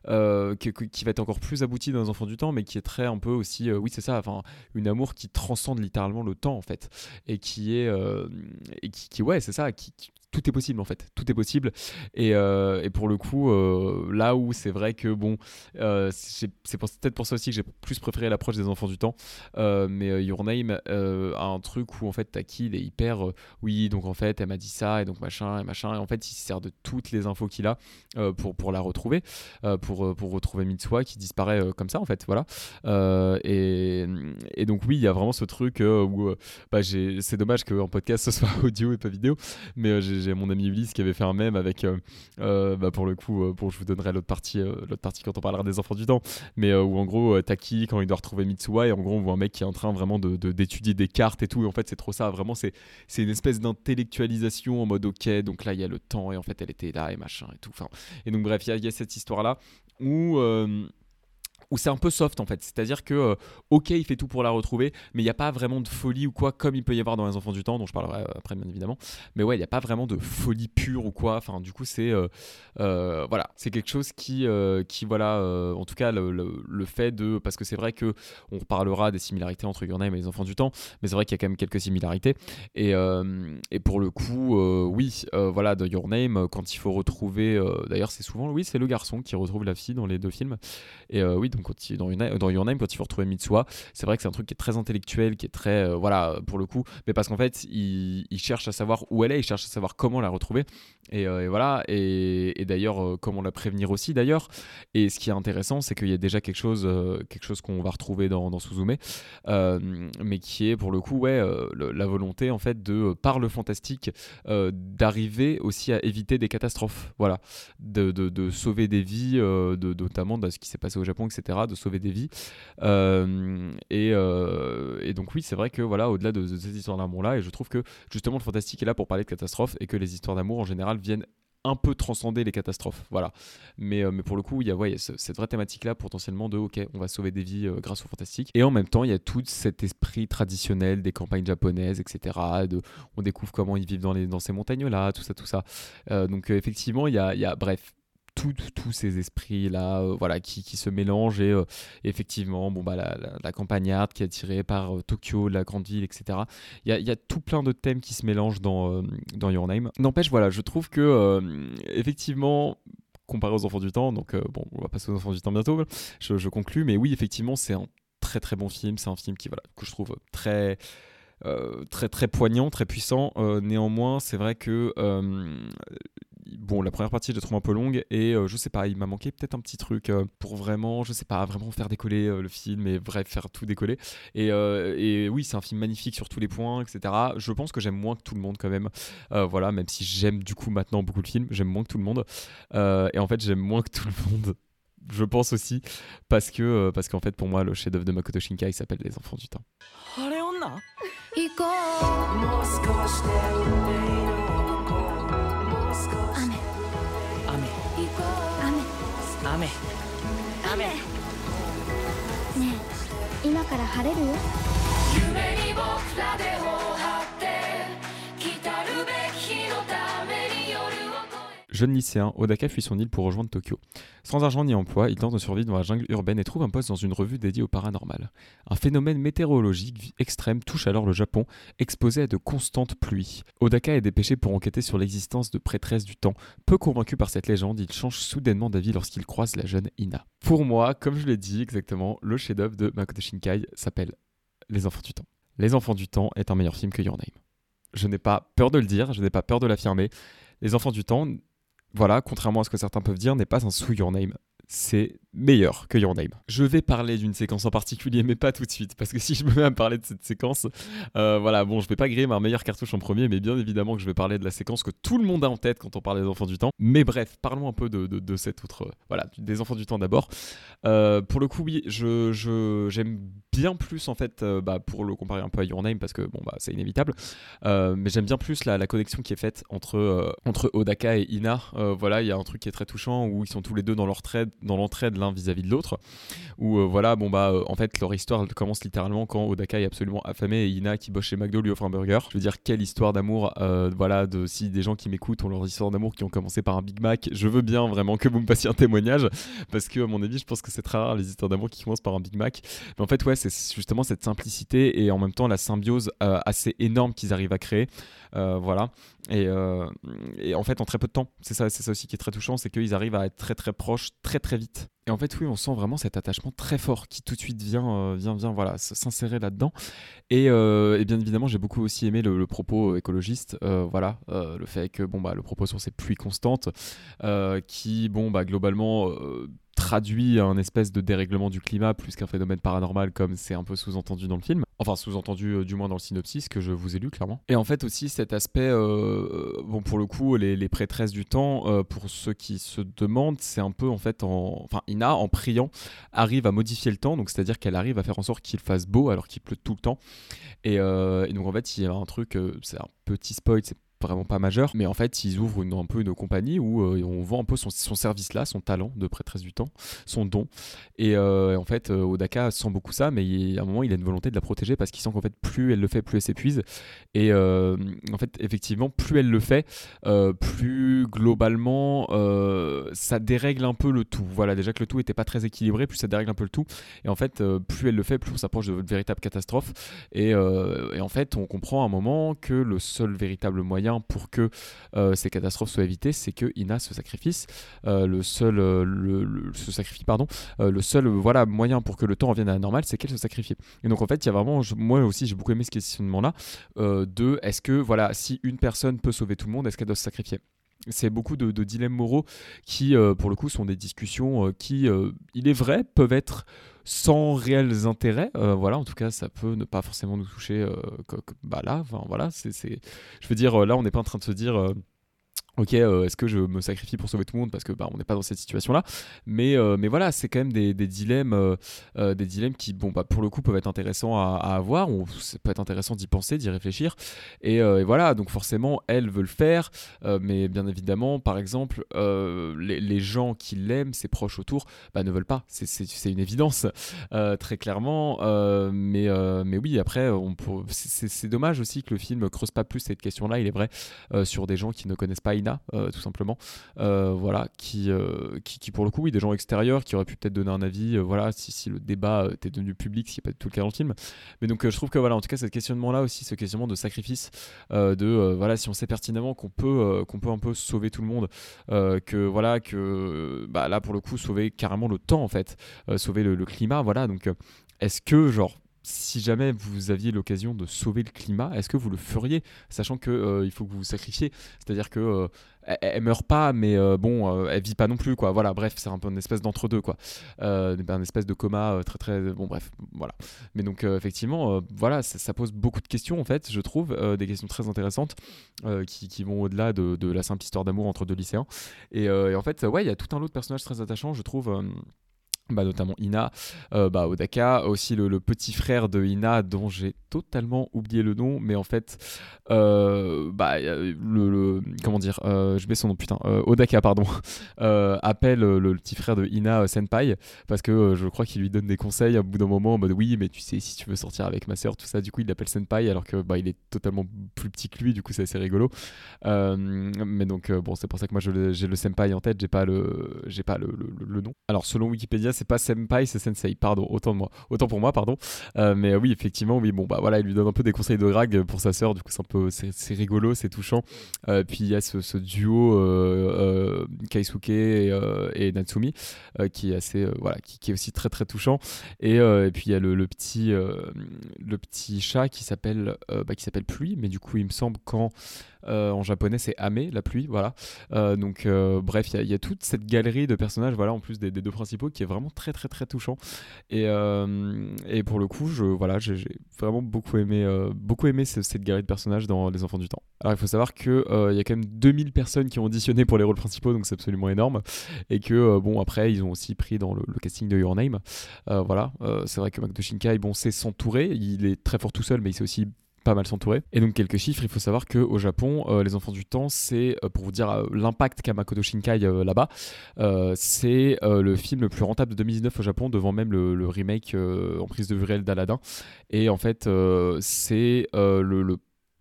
Euh, qui, va être encore plus abouti dans les enfants du temps, mais qui est très un peu aussi, oui c'est ça, enfin une amour qui transcende littéralement le temps en fait, et qui est, et qui, qui ouais c'est ça, qui, tout est possible en fait, tout est possible. Et, euh, et pour le coup, euh, là où c'est vrai que bon, euh, c'est peut-être pour ça aussi que j'ai plus préféré l'approche des enfants du temps. mais Your Name a un truc où en fait Taki il est hyper, oui donc en fait elle m'a dit ça et donc machin et machin et en fait il se sert de toutes les infos qu'il a pour, pour la retrouver, pour, pour retrouver Mitsuha qui disparaît comme ça en fait, voilà. Et, et, donc oui il y a vraiment ce truc où bah, c'est dommage qu'en podcast ce soit audio et pas vidéo, mais j'ai j'ai mon ami Ulysse qui avait fait un mème avec, euh, euh, bah pour le coup, euh, pour je vous donnerai l'autre partie, l'autre partie quand on parlera des enfants du temps, mais où en gros Taki quand il doit retrouver Mitsuha et en gros on voit un mec qui est en train vraiment de d'étudier des cartes et tout et en fait c'est trop ça, vraiment c'est une espèce d'intellectualisation en mode ok donc là il y a le temps et en fait elle était là et machin et tout, enfin. Et donc bref il y, y, a cette histoire là où où c'est un peu soft en fait. C'est-à-dire que, euh, ok, il fait tout pour la retrouver, mais il n'y a pas vraiment de folie ou quoi, comme il peut y avoir dans Les Enfants du Temps, dont je parlerai euh, après, bien évidemment. Mais ouais, il n'y a pas vraiment de folie pure ou quoi. Enfin, du coup, c'est. Euh, voilà, c'est quelque chose qui, qui voilà, en tout cas, le, fait de. Parce que c'est vrai que on reparlera des similarités entre Your Name et Les Enfants du Temps, mais c'est vrai qu'il y a quand même quelques similarités. Et, et pour le coup, oui, voilà, de Your Name, quand il faut retrouver. D'ailleurs, c'est souvent, oui, c'est le garçon qui retrouve la fille dans les deux films. Et oui, dans, dans Your Name, quand il faut retrouver Mitsuha, c'est vrai que c'est un truc qui est très intellectuel, qui est très, euh, voilà, pour le coup, mais parce qu'en fait, il, cherche à savoir où elle est, il cherche à savoir comment la retrouver, et, euh, voilà, et, d'ailleurs, euh, comment la prévenir aussi, d'ailleurs. Et ce qui est intéressant, c'est qu'il y a déjà quelque chose, quelque chose qu'on va retrouver dans, dans Suzume, mais qui est pour le coup, ouais, la volonté en fait de, par le fantastique, d'arriver aussi à éviter des catastrophes, voilà, de, de, sauver des vies, de, notamment de ce qui s'est passé au Japon, etc de sauver des vies. Euh, euh, et, donc oui, c'est vrai que voilà, au-delà de, ces histoires d'amour-là, et je trouve que justement le fantastique est là pour parler de catastrophes et que les histoires d'amour en général viennent un peu transcender les catastrophes. Voilà. Mais, euh, pour le coup, il y a, cette vraie thématique-là potentiellement de OK, on va sauver des vies grâce au fantastique. Et en même temps, il y a tout cet esprit traditionnel des campagnes japonaises, etc. On découvre comment ils vivent dans, ces montagnes-là, tout ça, tout ça. donc effectivement, il y a, bref, tous ces esprits là euh, voilà qui, qui, se mélangent et euh, effectivement bon bah la, la, campagnarde qui est attirée par euh, Tokyo la grande ville etc il y a, tout plein de thèmes qui se mélangent dans, dans Your Name. N'empêche voilà je trouve que effectivement comparé aux enfants du temps donc bon on va passer aux enfants du temps bientôt je, je conclus mais oui effectivement c'est un très très bon film. C'est un film qui voilà que je trouve très très très poignant, très puissant. néanmoins, c'est vrai que bon, la première partie, je la trouve un peu longue et euh, je sais pas, il m'a manqué peut-être un petit truc euh, pour vraiment, je sais pas, vraiment faire décoller euh, le film et bref, faire tout décoller. Et, et oui, c'est un film magnifique sur tous les points, etc. Je pense que j'aime moins que tout le monde quand même. voilà, même si j'aime du coup maintenant beaucoup le film, j'aime moins que tout le monde. et en fait, j'aime moins que tout le monde. Je pense aussi parce que parce qu'en fait pour moi le chef-d'œuvre de Makoto Shinkai s'appelle Les Enfants du Temps. 雨。雨。ねえ今から晴れるよ。Jeune lycéen, Odaka fuit son île pour rejoindre Tokyo. Sans argent ni emploi, il tente de survivre dans la jungle urbaine et trouve un poste dans une revue dédiée au paranormal. Un phénomène météorologique extrême touche alors le Japon, exposé à de constantes pluies. Odaka est dépêché pour enquêter sur l'existence de prêtresses du temps. Peu convaincu par cette légende, il change soudainement d'avis lorsqu'il croise la jeune Ina. Pour moi, comme je l'ai dit exactement, le chef-d'œuvre de Makoto Shinkai s'appelle Les Enfants du Temps. Les Enfants du Temps est un meilleur film que Your Name. Je n'ai pas peur de le dire, je n'ai pas peur de l'affirmer. Les Enfants du Temps voilà, contrairement à ce que certains peuvent dire, n'est pas un sous Your Name. C'est meilleur que Your Name. Je vais parler d'une séquence en particulier, mais pas tout de suite, parce que si je me mets à parler de cette séquence, euh, voilà, bon, je vais pas griller ma meilleure cartouche en premier, mais bien évidemment que je vais parler de la séquence que tout le monde a en tête quand on parle des enfants du temps. Mais bref, parlons un peu de, de, cette autre, voilà, des enfants du temps d'abord. Euh, pour le coup, oui, je, j'aime bien plus en fait, euh, bah, pour le comparer un peu à Your Name, parce que bon, bah, c'est inévitable, mais j'aime bien plus la, connexion qui est faite entre, entre Odaka et Ina. voilà, il y a un truc qui est très touchant où ils sont tous les deux dans leur trade, dans l'entraide l'un vis-à-vis de l'autre. Où euh, voilà, bon bah euh, en fait leur histoire commence littéralement quand Odaka est absolument affamé et Ina qui bosse chez McDo lui offre un burger. Je veux dire quelle histoire d'amour, euh, voilà, de si des gens qui m'écoutent ont leur histoire d'amour qui ont commencé par un Big Mac, je veux bien vraiment que vous me passiez un témoignage parce que à mon avis je pense que c'est très rare les histoires d'amour qui commencent par un Big Mac. Mais en fait ouais c'est justement cette simplicité et en même temps la symbiose assez énorme qu'ils arrivent à créer. voilà. Et, et, en fait, en très peu de temps, c'est ça, c'est ça aussi qui est très touchant, c'est qu'ils arrivent à être très très proches très très vite. Et en fait, oui, on sent vraiment cet attachement très fort qui tout de suite vient, euh, vient, vient voilà, s'insérer là-dedans. Et, euh, et, bien évidemment, j'ai beaucoup aussi aimé le, propos écologiste, euh, voilà, le fait que bon bah le propos sur ces pluies constantes, qui bon bah globalement traduit un espèce de dérèglement du climat plus qu'un phénomène paranormal comme c'est un peu sous-entendu dans le film. Enfin sous-entendu du moins dans le synopsis que je vous ai lu clairement. Et en fait aussi cet aspect, bon pour le coup les, prêtresses du temps, pour ceux qui se demandent, c'est un peu en fait en... Enfin en priant, arrive à modifier le temps, donc c'est-à-dire qu'elle arrive à faire en sorte qu'il fasse beau alors qu'il pleut tout le temps. Et, euh, donc en fait, il y a un truc, euh, c'est un petit spoil, c'est vraiment pas majeur, mais en fait ils ouvrent un peu une compagnie où euh, on vend un peu son, service là, son talent de prêtresse du temps, son don. Et euh, en fait euh, Odaka sent beaucoup ça, mais à un moment il a une volonté de la protéger parce qu'il sent qu'en fait plus elle le fait, plus elle s'épuise. Et en fait effectivement plus elle le fait, plus globalement ça dérègle un peu le tout. Voilà déjà que le tout était pas très équilibré, plus ça dérègle un peu le tout. Et en fait plus elle le fait, plus on s'approche de véritable catastrophe. Et en fait on comprend à un moment que le seul véritable moyen pour que euh, ces catastrophes soient évitées, c'est que Ina se sacrifie. Euh, le seul, euh, le, sacrifie, le seul, voilà, moyen pour que le temps revienne à la normale, c'est qu'elle se sacrifie. Et donc en fait, il y a vraiment, moi aussi, j'ai beaucoup aimé ce questionnement-là de est-ce que voilà, si une personne peut sauver tout le monde, est-ce qu'elle doit se sacrifier? C'est beaucoup de, dilemmes moraux qui, pour le coup, sont des discussions qui, il est vrai, peuvent être sans réels intérêts. Euh, voilà, en tout cas, ça peut ne pas forcément nous toucher. Euh, bah là, voilà, c'est, je veux dire, euh, là, on n'est pas en train de se dire ok, euh, est-ce que je me sacrifie pour sauver tout le monde parce que bah, on n'est pas dans cette situation-là? Mais, euh, mais voilà, c'est quand même des, dilemmes, euh, des dilemmes qui, bon, bah, pour le coup, peuvent être intéressants à, avoir. Ou ça peut être intéressant d'y penser, d'y réfléchir. Et, voilà, donc forcément, elle veut le faire, mais bien évidemment, par exemple, les, les, gens qui l'aiment, ses proches autour, bah, ne veulent pas. C'est une évidence, très clairement. mais, mais oui, après, c'est dommage aussi que le film creuse pas plus cette question-là. Il est vrai sur des gens qui ne connaissent pas euh, tout simplement. Euh, voilà, qui, euh, qui, qui, pour le coup, oui, des gens extérieurs qui auraient pu peut-être donner un avis, voilà, si, si, le débat était devenu public, ce qui n'est pas tout le cas dans le film. Mais donc, je trouve que voilà, en tout cas, ce questionnement-là aussi, ce questionnement de sacrifice, de voilà, si on sait pertinemment qu'on peut, peut un peu sauver tout le monde, que voilà, que bah, là, pour le coup, sauver carrément le temps, en fait, sauver le, le climat, voilà, donc est-ce que, genre, si jamais vous aviez l'occasion de sauver le climat, est-ce que vous le feriez, sachant que euh, il faut que vous vous sacrifiez C'est-à-dire que euh, elle, meurt pas, mais euh, bon, elle vit pas non plus, quoi. Voilà, bref, c'est un peu une espèce d'entre-deux, quoi. une espèce de coma très très bon, bref, voilà. Mais donc effectivement, voilà, ça, pose beaucoup de questions en fait, je trouve, des questions très intéressantes qui, vont au-delà de, la simple histoire d'amour entre deux lycéens. Et, et en fait, ouais, il y a tout un lot de personnages très attachants, je trouve bah, notamment Ina, euh, bah, Odaka, aussi le, petit frère de Ina dont j'ai totalement oublié le nom, mais en fait, euh, bah, le, comment dire, euh, je mets son nom putain, Odaka pardon, appelle le, petit frère de Ina Senpai parce que je crois qu'il lui donne des conseils à bout d'un moment en mode oui, mais tu sais si tu veux sortir avec ma soeur, tout ça, du coup il l'appelle Senpai alors que bah, il est totalement plus petit que lui, du coup c'est assez rigolo. mais donc bon, c'est pour ça que moi j'ai le Senpai en tête, j'ai pas le, j'ai pas le, le nom. Alors selon Wikipédia c'est pas senpai, c'est sensei. Pardon, autant de moi, autant pour moi, pardon. Euh, mais oui, effectivement, oui, bon bah voilà, il lui donne un peu des conseils de drague pour sa sœur. Du coup, c'est un peu, c'est rigolo, c'est touchant. Euh, puis il y a ce, duo euh, Kaisuke et, Natsumi qui est assez, voilà, qui, est aussi très très touchant. Et, puis il y a le, petit, le petit chat qui s'appelle, bah, qui s'appelle Pluie. Mais du coup, il me semble quand euh, en japonais, c'est Ame, la pluie. Voilà. Euh, donc, euh, bref, il y, a toute cette galerie de personnages, voilà, en plus des, deux principaux, qui est vraiment très, très, très touchant. Et, pour le coup, je, voilà, j'ai vraiment beaucoup aimé, beaucoup aimé cette galerie de personnages dans Les Enfants du Temps. Alors, il faut savoir qu'il il y a quand même 2000 personnes qui ont auditionné pour les rôles principaux, donc c'est absolument énorme. Et que, bon, après, ils ont aussi pris dans le, casting de Your Name. voilà. c'est vrai que Makoto Shinkai, bon, c'est s'entourer. Il est très fort tout seul, mais il sait aussi pas mal s'entourer. Et donc quelques chiffres, il faut savoir qu'au Japon, euh, Les Enfants du Temps, c'est, euh, pour vous dire euh, l'impact qu'a Makoto Shinkai là-bas, c'est le film le plus rentable de 2019 au Japon, devant même le, remake en prise de vue réelle d'Aladin. Et en fait, c'est le, le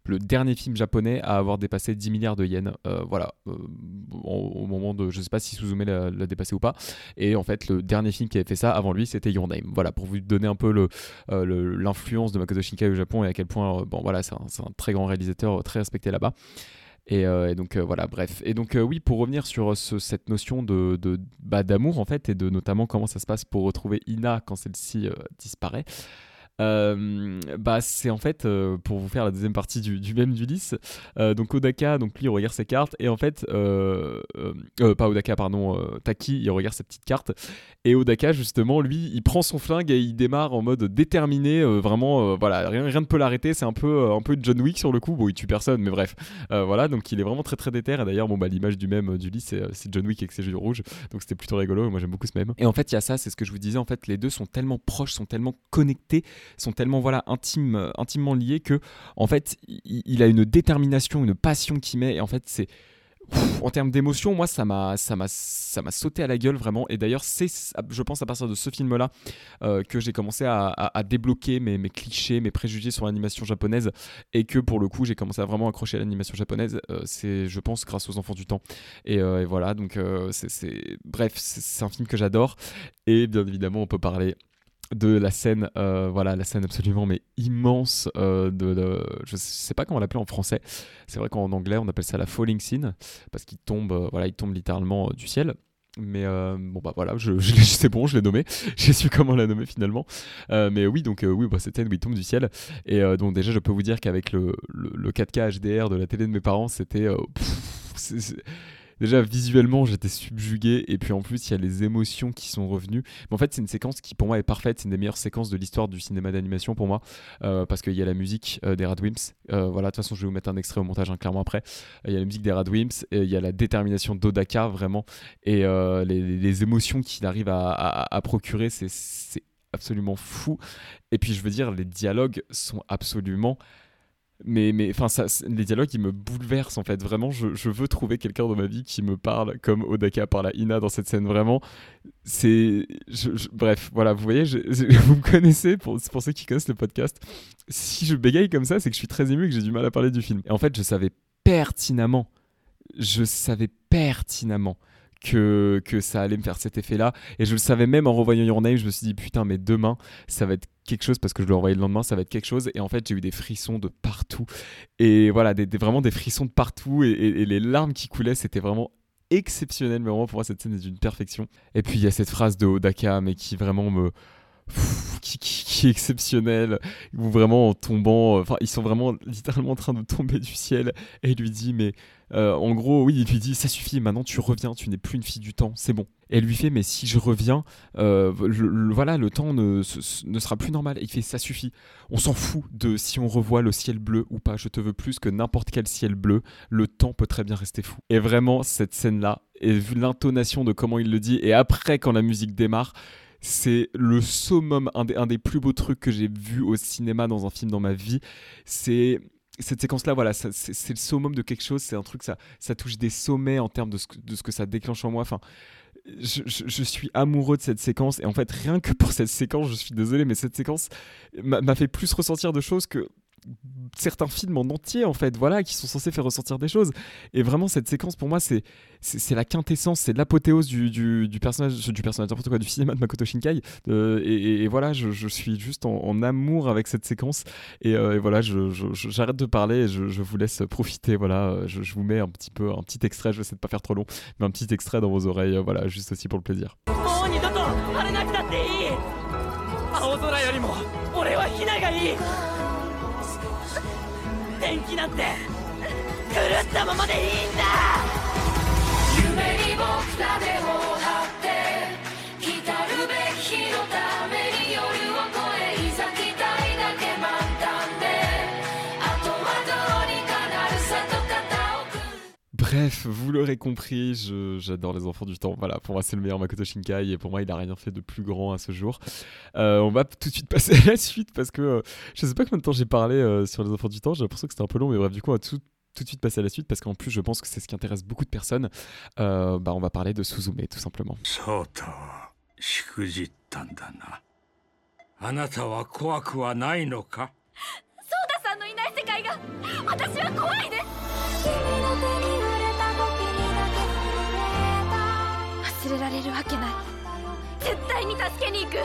le dernier film japonais à avoir dépassé 10 milliards de yens. Euh, voilà, euh, au, moment de, je sais pas si Suzume l'a dépassé ou pas. Et en fait, le dernier film qui avait fait ça avant lui, c'était Your Name. Voilà, pour vous donner un peu euh, l'influence de Makoto Shinkai au Japon et à quel point, bon voilà, c'est un, très grand réalisateur, très respecté là-bas. Et, donc voilà, bref. Et donc oui, pour revenir sur cette notion de, bah, d'amour en fait, et de notamment comment ça se passe pour retrouver Ina quand celle-ci disparaît. Euh, bah, c'est en fait euh, pour vous faire la deuxième partie du, du même d'Ulysse. Euh, donc Odaka, donc lui il regarde ses cartes et en fait, pas Odaka pardon, Taki il regarde sa petite carte et Odaka justement lui il prend son flingue et il démarre en mode déterminé, vraiment voilà rien, rien ne peut l'arrêter. C'est un peu un peu John Wick sur le coup. Bon il tue personne mais bref voilà donc il est vraiment très très déter et d'ailleurs bon bah l'image du même d'Ulysse c'est John Wick avec ses yeux rouges donc c'était plutôt rigolo. Moi j'aime beaucoup ce même. Et en fait il y a ça c'est ce que je vous disais en fait les deux sont tellement proches, sont tellement connectés sont tellement voilà intimes, intimement liés que en fait il, a une détermination, une passion qu'il met et en fait c'est en termes d'émotion, moi, ça m'a, ça m'a, ça m'a sauté à la gueule vraiment. Et d'ailleurs, c'est, je pense, à partir de ce film-là euh, que j'ai commencé à, débloquer mes, clichés, mes préjugés sur l'animation japonaise, et que pour le coup, j'ai commencé à vraiment accrocher à l'animation japonaise. Euh, c'est, je pense, grâce aux Enfants du Temps. Et, euh, voilà, donc c'est, bref, c'est un film que j'adore. Et bien évidemment, on peut parler de la scène, euh, voilà, la scène absolument mais immense euh, de, je sais pas comment l'appeler en français. C'est vrai qu'en anglais on appelle ça la falling scene parce qu'il tombe, euh, voilà, il tombe littéralement du ciel. Mais bon bah voilà, je, c'est bon, je l'ai nommé. J'ai su comment la nommer finalement. mais oui, donc oui, bah, scène où il tombe du ciel. Et donc déjà, je peux vous dire qu'avec le, le, 4K HDR de la télé de mes parents, c'était déjà visuellement j'étais subjugué et puis en plus il y a les émotions qui sont revenues. Mais en fait c'est une séquence qui pour moi est parfaite. C'est une des meilleures séquences de l'histoire du cinéma d'animation pour moi euh, parce qu'il y a la musique euh, des Radwimps euh, voilà de toute façon je vais vous mettre un extrait au montage hein, clairement après. Il y a la musique des Radwimps il y a la détermination d'Odaka vraiment. Et les, émotions qu'il arrive à, procurer c'est absolument fou. Et puis je veux dire les dialogues sont absolument mais mais enfin les dialogues ils me bouleversent en fait. Vraiment je, je veux trouver quelqu'un dans ma vie qui me parle comme Odaka parle à Ina dans cette scène. Vraiment c'est bref voilà vous voyez vous me connaissez pour, pour ceux qui connaissent le podcast. Si je bégaye comme ça c'est que je suis très ému et que j'ai du mal à parler du film. Et en fait je savais pertinemment je savais pertinemment que, ça allait me faire cet effet-là. Et je le savais même en revoyant Your Name, je me suis dit putain, mais demain, ça va être quelque chose parce que je l'ai envoyé le lendemain, ça va être quelque chose. Et en fait, j'ai eu des frissons de partout. Et voilà, des, vraiment des frissons de partout. Et, les larmes qui coulaient, c'était vraiment exceptionnel. Mais vraiment, pour moi, cette scène est d'une perfection. Et puis, il y a cette phrase de Odaka, mais qui vraiment me. Qui, est exceptionnelle, où vraiment en tombant, enfin ils sont vraiment littéralement en train de tomber du ciel, et il lui dit mais euh, en gros, oui, il lui dit ça suffit, maintenant tu reviens, tu n'es plus une fille du temps, c'est bon. Et elle lui fait mais si je reviens, euh, voilà, le temps ne, ne, sera plus normal. Et il fait ça suffit. On s'en fout de si on revoit le ciel bleu ou pas. Je te veux plus que n'importe quel ciel bleu. Le temps peut très bien rester fou. Et vraiment cette scène là, et vu l'intonation de comment il le dit, et après quand la musique démarre. C'est le summum, un des, plus beaux trucs que j'ai vu au cinéma dans un film dans ma vie. C'est cette séquence-là, voilà, c'est le summum de quelque chose. C'est un truc, ça, ça touche des sommets en termes de ce, que ça déclenche en moi. Enfin, je, suis amoureux de cette séquence. Et en fait, rien que pour cette séquence, je suis désolé, mais cette séquence m'a fait plus ressentir de choses que certains films en entier en fait voilà qui sont censés faire ressortir des choses et vraiment cette séquence pour moi c'est c'est la quintessence c'est l'apothéose du, du, personnage du personnage n'importe du cinéma de Makoto Shinkai euh, et, voilà je, je, suis juste en, amour avec cette séquence et, euh, voilà j'arrête de parler et je, vous laisse profiter voilà je, vous mets un petit peu un petit extrait je vais essayer de pas faire trop long mais un petit extrait dans vos oreilles voilà juste aussi pour le plaisir 天気なんて。狂ったままでいいんだ。夢に僕らで Bref, vous l'aurez compris, j'adore les enfants du temps. Voilà, pour moi c'est le meilleur Makoto Shinkai et pour moi il a rien fait de plus grand à ce jour. Euh, on va tout de suite passer à la suite parce que euh, je sais pas combien de temps j'ai parlé euh, sur les enfants du temps. J'ai l'impression que c'était un peu long, mais bref, du coup on va tout, tout de suite passer à la suite parce qu'en plus je pense que c'est ce qui intéresse beaucoup de personnes. Euh, bah on va parler de Suzume tout simplement. あなたは怖くはないのかソーダさんのいない世界が私は怖いです忘 れられるわけない。絶対に助けに行く。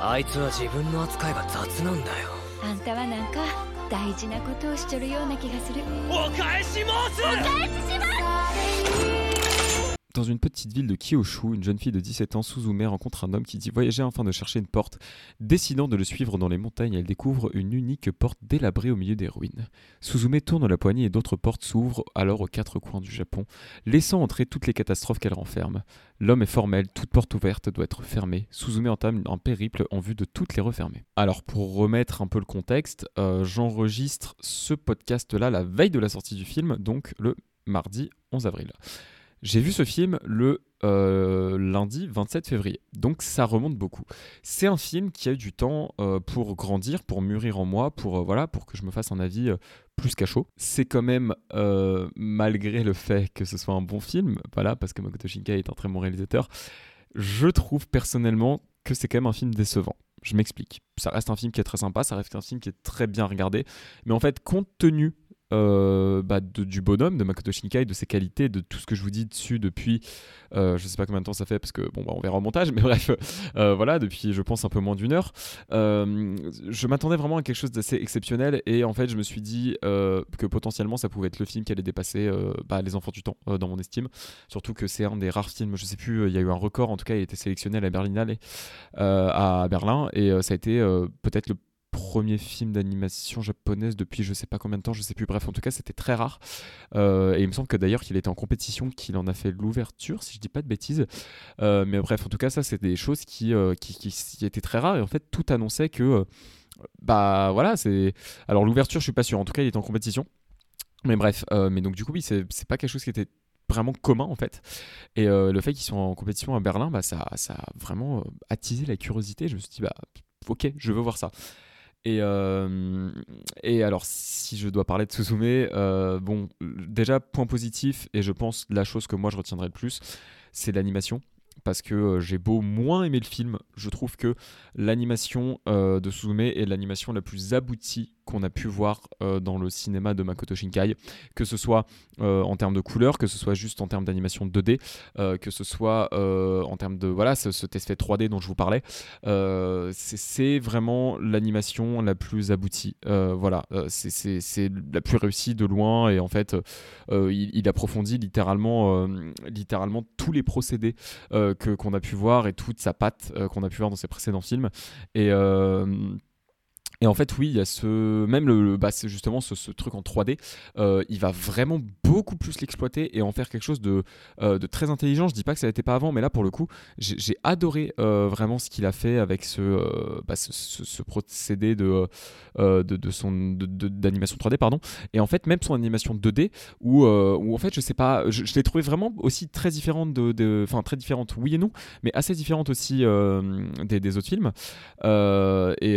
あいつは自分の扱いが雑なんだよ。あんたはなんか大事なことをしちょるような気がする。お返し申す。お返しします Dans une petite ville de Kyoshu, une jeune fille de 17 ans, Suzume, rencontre un homme qui dit voyager afin de chercher une porte. Décidant de le suivre dans les montagnes, elle découvre une unique porte délabrée au milieu des ruines. Suzume tourne la poignée et d'autres portes s'ouvrent alors aux quatre coins du Japon, laissant entrer toutes les catastrophes qu'elle renferme. L'homme est formel, toute porte ouverte doit être fermée. Suzume entame un périple en vue de toutes les refermer. Alors pour remettre un peu le contexte, euh, j'enregistre ce podcast-là la veille de la sortie du film, donc le mardi 11 avril. J'ai vu ce film le euh, lundi 27 février. Donc ça remonte beaucoup. C'est un film qui a eu du temps euh, pour grandir, pour mûrir en moi, pour euh, voilà, pour que je me fasse un avis plus qu'à chaud. C'est quand même malgré le fait que ce soit un bon film, voilà, parce que Makoto Shinkai est un très bon réalisateur. Je trouve personnellement que c'est quand même un film décevant. Je m'explique. Ça reste un film qui est très sympa, ça reste un film qui est très bien regardé, mais en fait, compte tenu euh, bah, du bonhomme, de Makoto Shinkai, de ses qualités, de tout ce que je vous dis dessus depuis, euh, je sais pas combien de temps ça fait, parce que bon, bah, on verra au montage, mais bref, euh, voilà, depuis je pense un peu moins d'une heure. je m'attendais vraiment à quelque chose d'assez exceptionnel et en fait, je me suis dit que potentiellement ça pouvait être le film qui allait dépasser bah, Les Enfants du Temps dans mon estime. Surtout que c'est un des rares films, je sais plus, il y a eu un record, en tout cas, il a été sélectionné à la Berlinale à Berlin et ça a été peut-être le premier film d'animation japonaise depuis je sais pas combien de temps, je sais plus. Bref, en tout cas, c'était très rare. Euh, et il me semble que d'ailleurs qu'il était en compétition, qu'il en a fait l'ouverture, si je dis pas de bêtises. Euh, mais bref, en tout cas, ça, c'est des choses qui, euh, qui, qui, étaient très rares. Et en fait, tout annonçait que. bah voilà, c'est. Alors, l'ouverture, je suis pas sûr. En tout cas, il était en compétition. Mais bref, mais donc du coup, oui, c'est pas quelque chose qui était vraiment commun en fait. Et le fait qu'ils soient en compétition à Berlin, bah, ça, ça a vraiment attisé la curiosité. Je me suis dit, bah ok, je veux voir ça. Et, euh, et alors, si je dois parler de Suzume, euh, bon, déjà, point positif, et je pense la chose que moi je retiendrai le plus, c'est l'animation. Parce que euh, j'ai beau moins aimer le film, je trouve que l'animation de Suzume est l'animation la plus aboutie qu'on a pu voir euh, dans le cinéma de Makoto Shinkai, que ce soit euh, en termes de couleurs, que ce soit juste en termes d'animation 2D, euh, que ce soit en termes de voilà ce, cet effet 3D dont je vous parlais. c'est vraiment l'animation la plus aboutie. voilà, c'est la plus réussie de loin et en fait, il, il, approfondit littéralement, littéralement tous les procédés que qu'on a pu voir et toute sa patte qu'on a pu voir dans ses précédents films. Et et en fait, oui, il y a ce. Même le, bah, c'est justement ce, truc en 3D, euh, il va vraiment beaucoup plus l'exploiter et en faire quelque chose de, euh, de très intelligent. Je dis pas que ça n'était pas avant, mais là, pour le coup, j'ai adoré euh, vraiment ce qu'il a fait avec ce, bah, ce, procédé de, de, de, son d'animation 3D, pardon. Et en fait, même son animation 2D, où, où en fait, je sais pas, je, l'ai trouvé vraiment aussi très différente de. Enfin, très différente, oui et non, mais assez différente aussi des, des, autres films. et,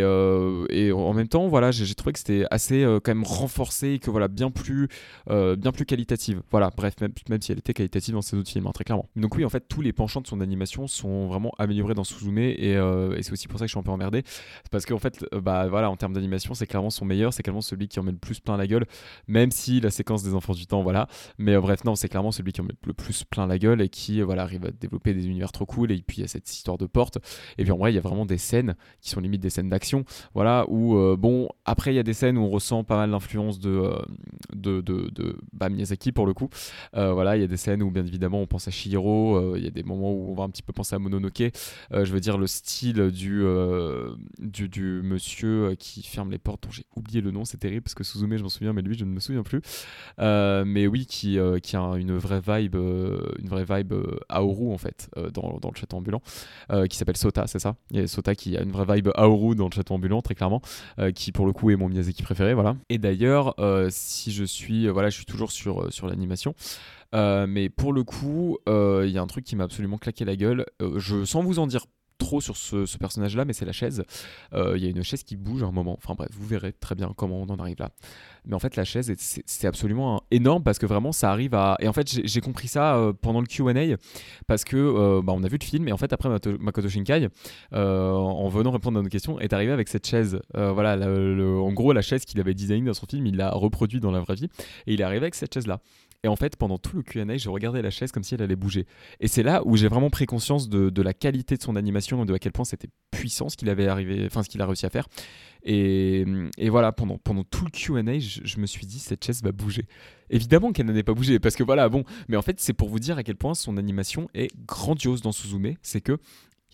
et en même temps, voilà, j'ai trouvé que c'était assez euh, quand même renforcé et que voilà, bien plus, euh, bien plus qualitative. Voilà, bref, même, même, si elle était qualitative dans ses autres films, hein, très clairement. Donc oui, en fait, tous les penchants de son animation sont vraiment améliorés dans Suzume et, euh, et c'est aussi pour ça que je suis un peu emmerdé, parce qu'en fait, bah voilà, en termes d'animation, c'est clairement son meilleur, c'est clairement celui qui en met le plus plein la gueule, même si la séquence des enfants du temps, voilà. Mais bref, non, c'est clairement celui qui en met le plus plein la gueule et qui voilà arrive à développer des univers trop cool. Et puis il y a cette histoire de porte. Et puis en vrai, il y a vraiment des scènes qui sont limite des scènes d'action, voilà, où euh, bon, après, il y a des scènes où on ressent pas mal l'influence de, euh, de, de, bah, Miyazaki pour le coup. Euh, voilà, il y a des scènes où, bien évidemment, on pense à Shihiro. Il y a des moments où on va un petit peu penser à Mononoke. je veux dire, le style du, du, du, monsieur qui ferme les portes, dont j'ai oublié le nom, c'est terrible parce que Suzume, je m'en souviens, mais lui, je ne me souviens plus. mais oui, qui, qui a une vraie vibe, une vraie vibe Aoru en fait, dans, dans, le château ambulant, qui s'appelle Sota, c'est ça? Il y a Sota qui a une vraie vibe Aoru dans le château ambulant, très clairement. Euh, qui pour le coup est mon Miyazaki préféré, voilà. Et d'ailleurs, euh, si je suis, euh, voilà, je suis toujours sur, sur l'animation. mais pour le coup, il y a un truc qui m'a absolument claqué la gueule. je, sans vous en dire trop sur ce, personnage-là, mais c'est la chaise. Il y a une chaise qui bouge à un moment. Enfin bref, vous verrez très bien comment on en arrive là. Mais en fait, la chaise, c'est absolument énorme parce que vraiment, ça arrive à. Et en fait, j'ai compris ça euh, pendant le QA parce que euh, bah, on a vu le film et en fait, après Makoto Shinkai, euh, en venant répondre à nos questions, est arrivé avec cette chaise. voilà, en gros, la chaise qu'il avait designée dans son film, il l'a reproduit dans la vraie vie et il est arrivé avec cette chaise-là. Et en fait, pendant tout le QA, je regardais la chaise comme si elle allait bouger. Et c'est là où j'ai vraiment pris conscience de, la qualité de son animation et de à quel point c'était puissant ce qu'il avait arrivé, enfin ce qu'il a réussi à faire. Et, et, voilà, pendant, pendant tout le QA, je, je, me suis dit, cette chaise va bouger. Évidemment qu'elle n'allait pas bouger, parce que voilà, bon, mais en fait, c'est pour vous dire à quel point son animation est grandiose dans Suzume. C'est que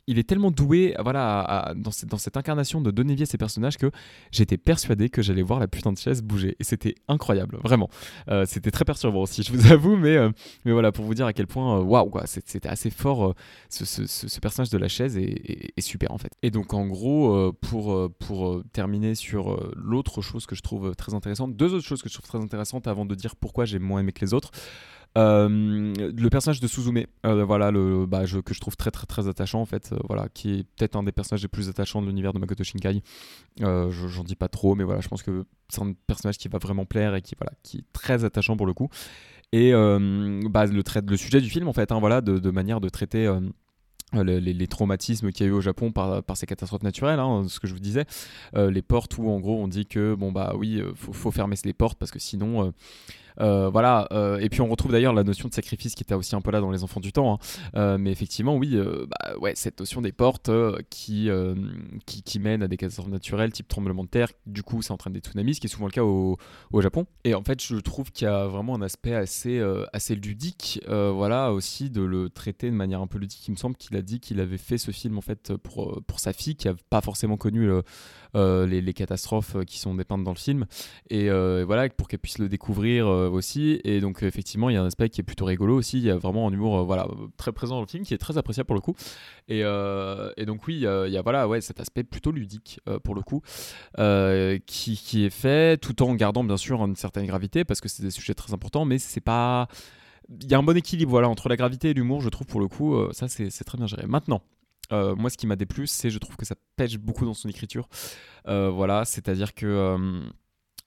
il est tellement doué voilà, dans, cette, incarnation de donner vie à ses personnages que j'étais persuadé que j'allais voir la putain de chaise bouger. Et c'était incroyable, vraiment. Euh, c'était très perturbant aussi, je vous avoue, mais, euh, mais voilà, pour vous dire à quel point, euh, waouh, wow, c'était assez fort. Ce, personnage de la chaise est, est, super en fait. Et donc en gros, pour, pour terminer sur l'autre chose que je trouve très intéressante, deux autres choses que je trouve très intéressantes avant de dire pourquoi j'ai moins aimé que les autres. Le personnage de Suzume, voilà, le, bah, que je trouve très très très attachant en fait, voilà, qui est peut-être un des personnages les plus attachants de l'univers de Makoto Shinkai. J'en dis pas trop, mais voilà, je pense que c'est un personnage qui va vraiment plaire et qui, voilà, qui est très attachant pour le coup. Et bah, le, le sujet du film, en fait, hein, voilà, de, manière de traiter euh, les, traumatismes qu'il y a eu au Japon par, par ces catastrophes naturelles, hein, ce que je vous disais, euh, les portes où en gros on dit que bon bah oui, euh, faut, faut fermer les portes parce que sinon euh, voilà. Euh, et puis on retrouve d'ailleurs la notion de sacrifice qui était aussi un peu là dans les enfants du temps. Hein. Euh, mais effectivement, oui, bah, ouais, cette notion des portes qui, qui, qui mènent à des catastrophes naturelles, type tremblement de terre. Du coup, ça entraîne des tsunamis, ce qui est souvent le cas au, au Japon. Et en fait, je trouve qu'il y a vraiment un aspect assez, assez ludique, voilà, aussi de le traiter de manière un peu ludique. Il me semble qu'il a dit qu'il avait fait ce film en fait pour, pour sa fille qui n'a pas forcément connu le, euh, les, catastrophes euh, qui sont dépeintes dans le film. Et euh, voilà, pour qu'elle puisse le découvrir aussi. Et donc, effectivement, il y a un aspect qui est plutôt rigolo aussi. Il y a vraiment un humour voilà, très présent dans le film qui est très appréciable pour le coup. Et, donc, oui, il y a voilà, ouais, cet aspect plutôt ludique pour le coup qui, qui est fait tout en gardant bien sûr une certaine gravité parce que c'est des sujets très importants, mais c'est pas il y a un bon équilibre voilà entre la gravité et l'humour je trouve pour le coup ça c'est très bien géré maintenant euh, moi, ce qui m'a déplu, c'est je trouve que ça pêche beaucoup dans son écriture. Euh, voilà, c'est-à-dire que. Euh,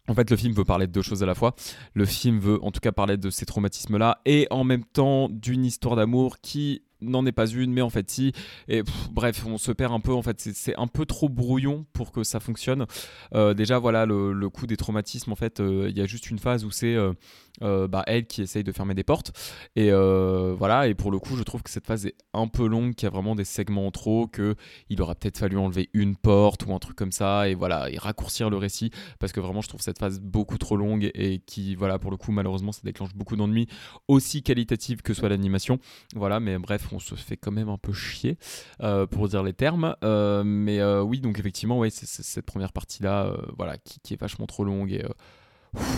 en fait, le film veut parler de deux choses à la fois. Le film veut en tout cas parler de ces traumatismes-là et en même temps d'une histoire d'amour qui n'en est pas une, mais en fait si. Et bref, on se perd un peu. En fait, c'est un peu trop brouillon pour que ça fonctionne. Euh, déjà, voilà, le, coup des traumatismes. En fait, euh, il y a juste une phase où c'est euh, bah, elle qui essaye de fermer des portes. Et voilà. Et pour le coup, je trouve que cette phase est un peu longue, qu'il y a vraiment des segments en trop, que il aurait peut-être fallu enlever une porte ou un truc comme ça, et voilà, et raccourcir le récit, parce que vraiment, je trouve cette phase beaucoup trop longue et qui, voilà, pour le coup, malheureusement, ça déclenche beaucoup d'ennuis, aussi qualitative que soit l'animation. Voilà, mais bref, on se fait quand même un peu chier, euh, pour dire les termes. Euh, mais euh, oui, donc effectivement, ouais, c'est cette première partie-là, voilà, qui, est vachement trop longue et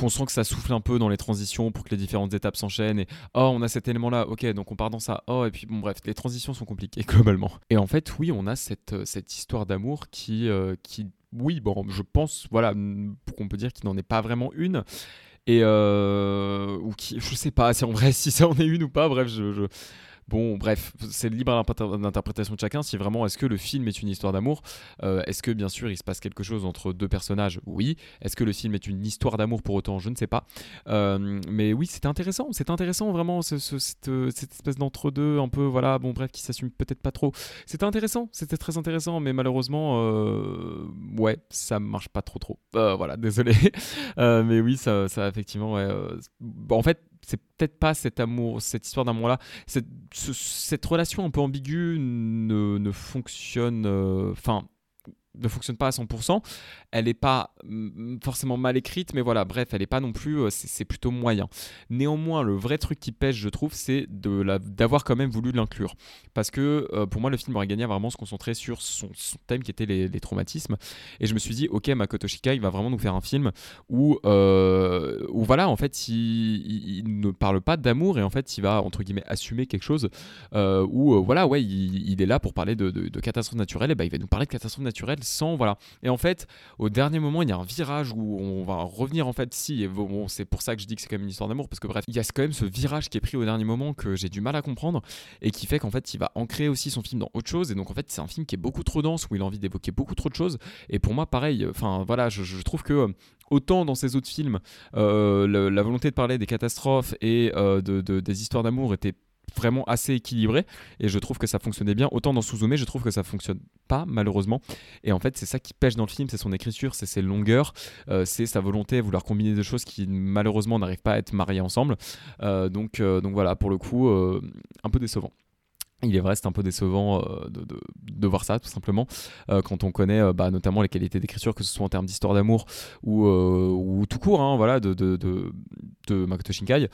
on sent que ça souffle un peu dans les transitions pour que les différentes étapes s'enchaînent et oh on a cet élément là ok donc on part dans ça oh et puis bon bref les transitions sont compliquées globalement et en fait oui on a cette, cette histoire d'amour qui, qui oui bon je pense voilà qu'on peut dire qu'il n'en est pas vraiment une et ou qui je sais pas si en vrai si ça en est une ou pas bref je Bon, bref, c'est libre d'interprétation de chacun. Si vraiment, est-ce que le film est une histoire d'amour euh, Est-ce que, bien sûr, il se passe quelque chose entre deux personnages? Oui. Est-ce que le film est une histoire d'amour pour autant? Je ne sais pas. Euh, mais oui, c'était intéressant. C'est intéressant, vraiment, cette, espèce d'entre-deux, un peu, voilà, bon, bref, qui s'assume peut-être pas trop. C'était intéressant, c'était très intéressant, mais malheureusement, euh, ouais, ça marche pas trop, trop. voilà, désolé. mais oui, ça, ça effectivement, ouais. en fait, c'est peut-être pas cet amour, cette histoire d'amour-là. Cette, relation un peu ambiguë ne, ne fonctionne. Euh, enfin, ne fonctionne pas à 100%. Elle n'est pas mm, forcément mal écrite, mais voilà, bref, elle n'est pas non plus, euh, c'est plutôt moyen. Néanmoins, le vrai truc qui pêche, je trouve, c'est d'avoir quand même voulu l'inclure. Parce que euh, pour moi, le film aurait gagné à vraiment se concentrer sur son, thème qui était les, traumatismes. Et je me suis dit, ok, Makoto Shikai va vraiment nous faire un film où, euh, où voilà, en fait, il, ne parle pas d'amour et en fait, il va, entre guillemets, assumer quelque chose où, voilà, ouais, il, est là pour parler de, de, de catastrophes naturelles, et ben, il va nous parler de catastrophes naturelles sans voilà. Et en fait, au dernier moment, il y a un virage où on va revenir en fait si et bon, c'est pour ça que je dis que c'est quand même une histoire d'amour parce que bref, il y a quand même ce virage qui est pris au dernier moment que j'ai du mal à comprendre et qui fait qu'en fait, il va ancrer aussi son film dans autre chose et donc en fait, c'est un film qui est beaucoup trop dense où il a envie d'évoquer beaucoup trop de choses et pour moi pareil, enfin voilà, je, trouve que autant dans ces autres films, euh, la, volonté de parler des catastrophes et euh, de, des histoires d'amour était vraiment assez équilibré. Et je trouve que ça fonctionnait bien. Autant dans Suzume je trouve que ça fonctionne pas malheureusement. Et en fait c'est ça qui pêche dans le film c'est son écriture c'est ses longueurs euh, c'est sa volonté à vouloir combiner des choses qui malheureusement n'arrivent pas à être mariées ensemble. Euh, donc, euh, donc voilà pour le coup un peu décevant il est vrai, c'est un peu décevant euh, de, voir ça, tout simplement, euh, quand on connaît euh, bah, notamment les qualités d'écriture, que ce soit en termes d'histoire d'amour ou, ou, tout court, hein, voilà, de, de, de, Makoto Shinkai.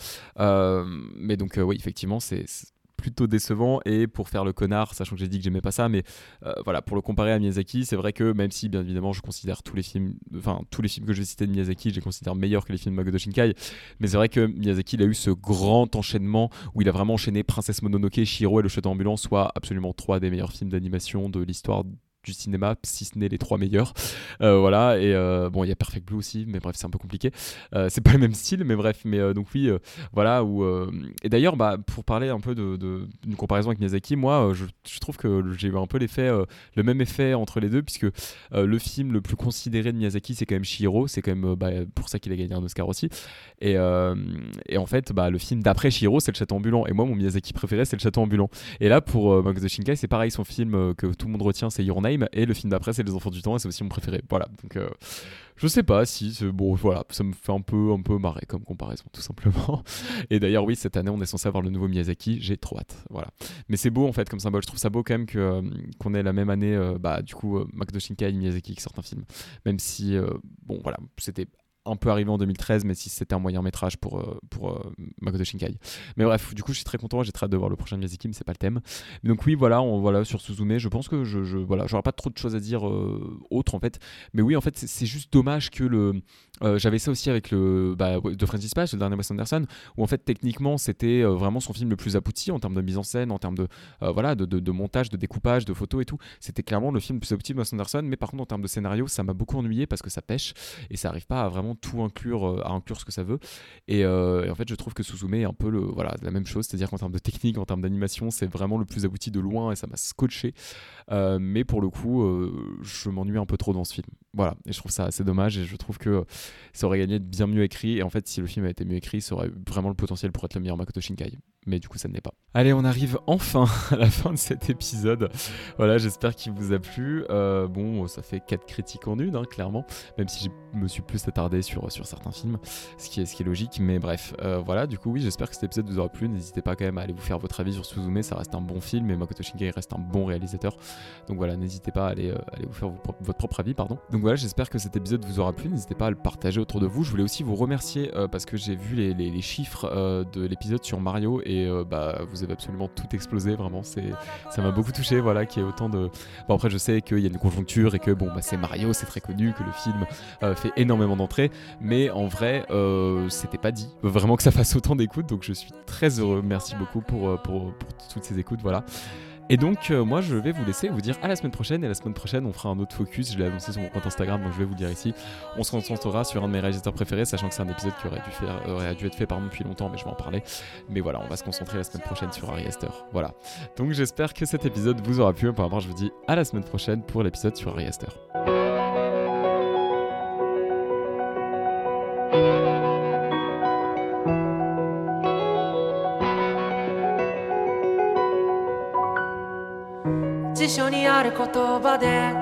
mais donc, oui, effectivement, c'est plutôt décevant. Et pour faire le connard, sachant que j'ai dit que j'aimais pas ça, mais euh, voilà, pour le comparer à Miyazaki, c'est vrai que même si bien évidemment je considère tous les films, enfin tous les films que je vais citer de Miyazaki, je les considère meilleurs que les films de Makoto Shinkai, mais c'est vrai que Miyazaki il a eu ce grand enchaînement où il a vraiment enchaîné Princesse Mononoke, Shiro et Le Château ambulant, soit absolument trois des meilleurs films d'animation de l'histoire du cinéma, si ce n'est les trois meilleurs. Euh, voilà, et euh, bon, il y a Perfect Blue aussi, mais bref, c'est un peu compliqué. Euh, c'est pas le même style, mais bref, mais donc oui, voilà. Où, et d'ailleurs, bah, pour parler un peu d'une de, comparaison avec Miyazaki, moi, je, trouve que j'ai eu un peu l'effet, le même effet entre les deux, puisque le film le plus considéré de Miyazaki, c'est quand même Shihiro, c'est quand même bah, pour ça qu'il a gagné un Oscar aussi. Et, et en fait, bah, le film d'après Shihiro, c'est le château ambulant. Et moi, mon Miyazaki préféré, c'est le château ambulant. Et là, pour Makoto Shinkai, c'est pareil, son film que tout le monde retient, c'est Your Et le film d'après, c'est Les Enfants du Temps, et c'est aussi mon préféré. Voilà, donc euh, je sais pas si, bon, voilà, ça me fait un peu, un peu marrer comme comparaison, tout simplement. Et d'ailleurs, oui, cette année, on est censé avoir le nouveau Miyazaki, j'ai trop hâte, voilà. Mais c'est beau en fait comme symbole, je trouve ça beau quand même que euh, qu'on ait la même année, euh, bah du coup, Makoto Shinkai et Miyazaki qui sortent un film, même si, bon, voilà, c'était un peu arrivé en 2013, mais si c'était un moyen métrage pour, euh, pour euh, Makoto Shinkai. Mais bref, du coup, je suis très content, j'ai très hâte de voir le prochain Miyazaki, mais c'est pas le thème. donc oui, voilà, on, voilà sur Suzume, je pense que je, je voilà, j'aurais pas trop de choses à dire euh, autres en fait. Mais oui, en fait, c'est juste dommage que le j'avais ça aussi avec le bah, de Francis Dispatch, le dernier Wes Anderson, où en fait techniquement c'était vraiment son film le plus abouti en termes de mise en scène, en termes de voilà de, de, montage, de découpage, de photos et tout. C'était clairement le film le plus abouti de Wes Anderson, mais par contre en termes de scénario, ça m'a beaucoup ennuyé parce que ça pêche et ça arrive pas à vraiment tout inclure, euh, à inclure ce que ça veut. Euh, et, en fait, je trouve que Suzume est un peu le, voilà, la même chose, c'est-à-dire qu'en termes de technique, en termes d'animation, c'est vraiment le plus abouti de loin et ça m'a scotché. Euh, mais pour le coup, je m'ennuie un peu trop dans ce film. Voilà, et je trouve ça assez dommage et je trouve que ça aurait gagné de bien mieux écrit. Et en fait, si le film avait été mieux écrit, ça aurait vraiment le potentiel pour être le meilleur Makoto Shinkai. Mais du coup, ça ne l'est pas. Allez, on arrive enfin à la fin de cet épisode. Voilà, j'espère qu'il vous a plu. bon, ça fait 4 critiques en une, hein, clairement, même si je me suis plus attardé sur, sur certains films, ce qui est, ce qui est logique. Mais bref, euh, voilà, du coup, oui, j'espère que cet épisode vous aura plu. N'hésitez pas quand même à aller vous faire votre avis sur Suzume, ça reste un bon film et Makoto Shinkai reste un bon réalisateur. Donc voilà, n'hésitez pas à aller, euh, aller vous faire votre propre avis, pardon. Donc voilà, j'espère que cet épisode vous aura plu. N'hésitez pas à le partager autour de vous. Je voulais aussi vous remercier euh, parce que j'ai vu les, les, chiffres de l'épisode sur Mario bah, vous avez absolument tout explosé, vraiment. Ça m'a beaucoup touché, voilà, qu'il y ait autant de. Bon, après, je sais qu'il y a une conjoncture et que bon, bah, c'est Mario, c'est très connu, que le film fait énormément d'entrées, mais en vrai, euh, c'était pas dit vraiment que ça fasse autant d'écoutes, donc je suis très heureux. Merci beaucoup euh, pour toutes ces écoutes, voilà. Et donc, euh, moi, je vais vous laisser, vous dire à la semaine prochaine. Et la semaine prochaine, on fera un autre focus. Je l'ai annoncé sur mon compte Instagram, donc je vais vous le dire ici. On se concentrera sur un de mes réalisateurs préférés, sachant que c'est un épisode qui aurait dû, être fait pardon, depuis longtemps, mais je vais en parler. Mais voilà, on va se concentrer la semaine prochaine sur Harry Aster. Voilà. Donc, j'espère que cet épisode vous aura plu. Pour moi, je vous dis à la semaine prochaine pour l'épisode sur Harry Aster. 辞書にある言葉で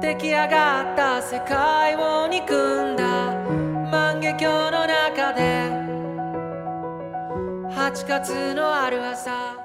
出来上がった世界を憎んだ万華鏡の中で8月のある朝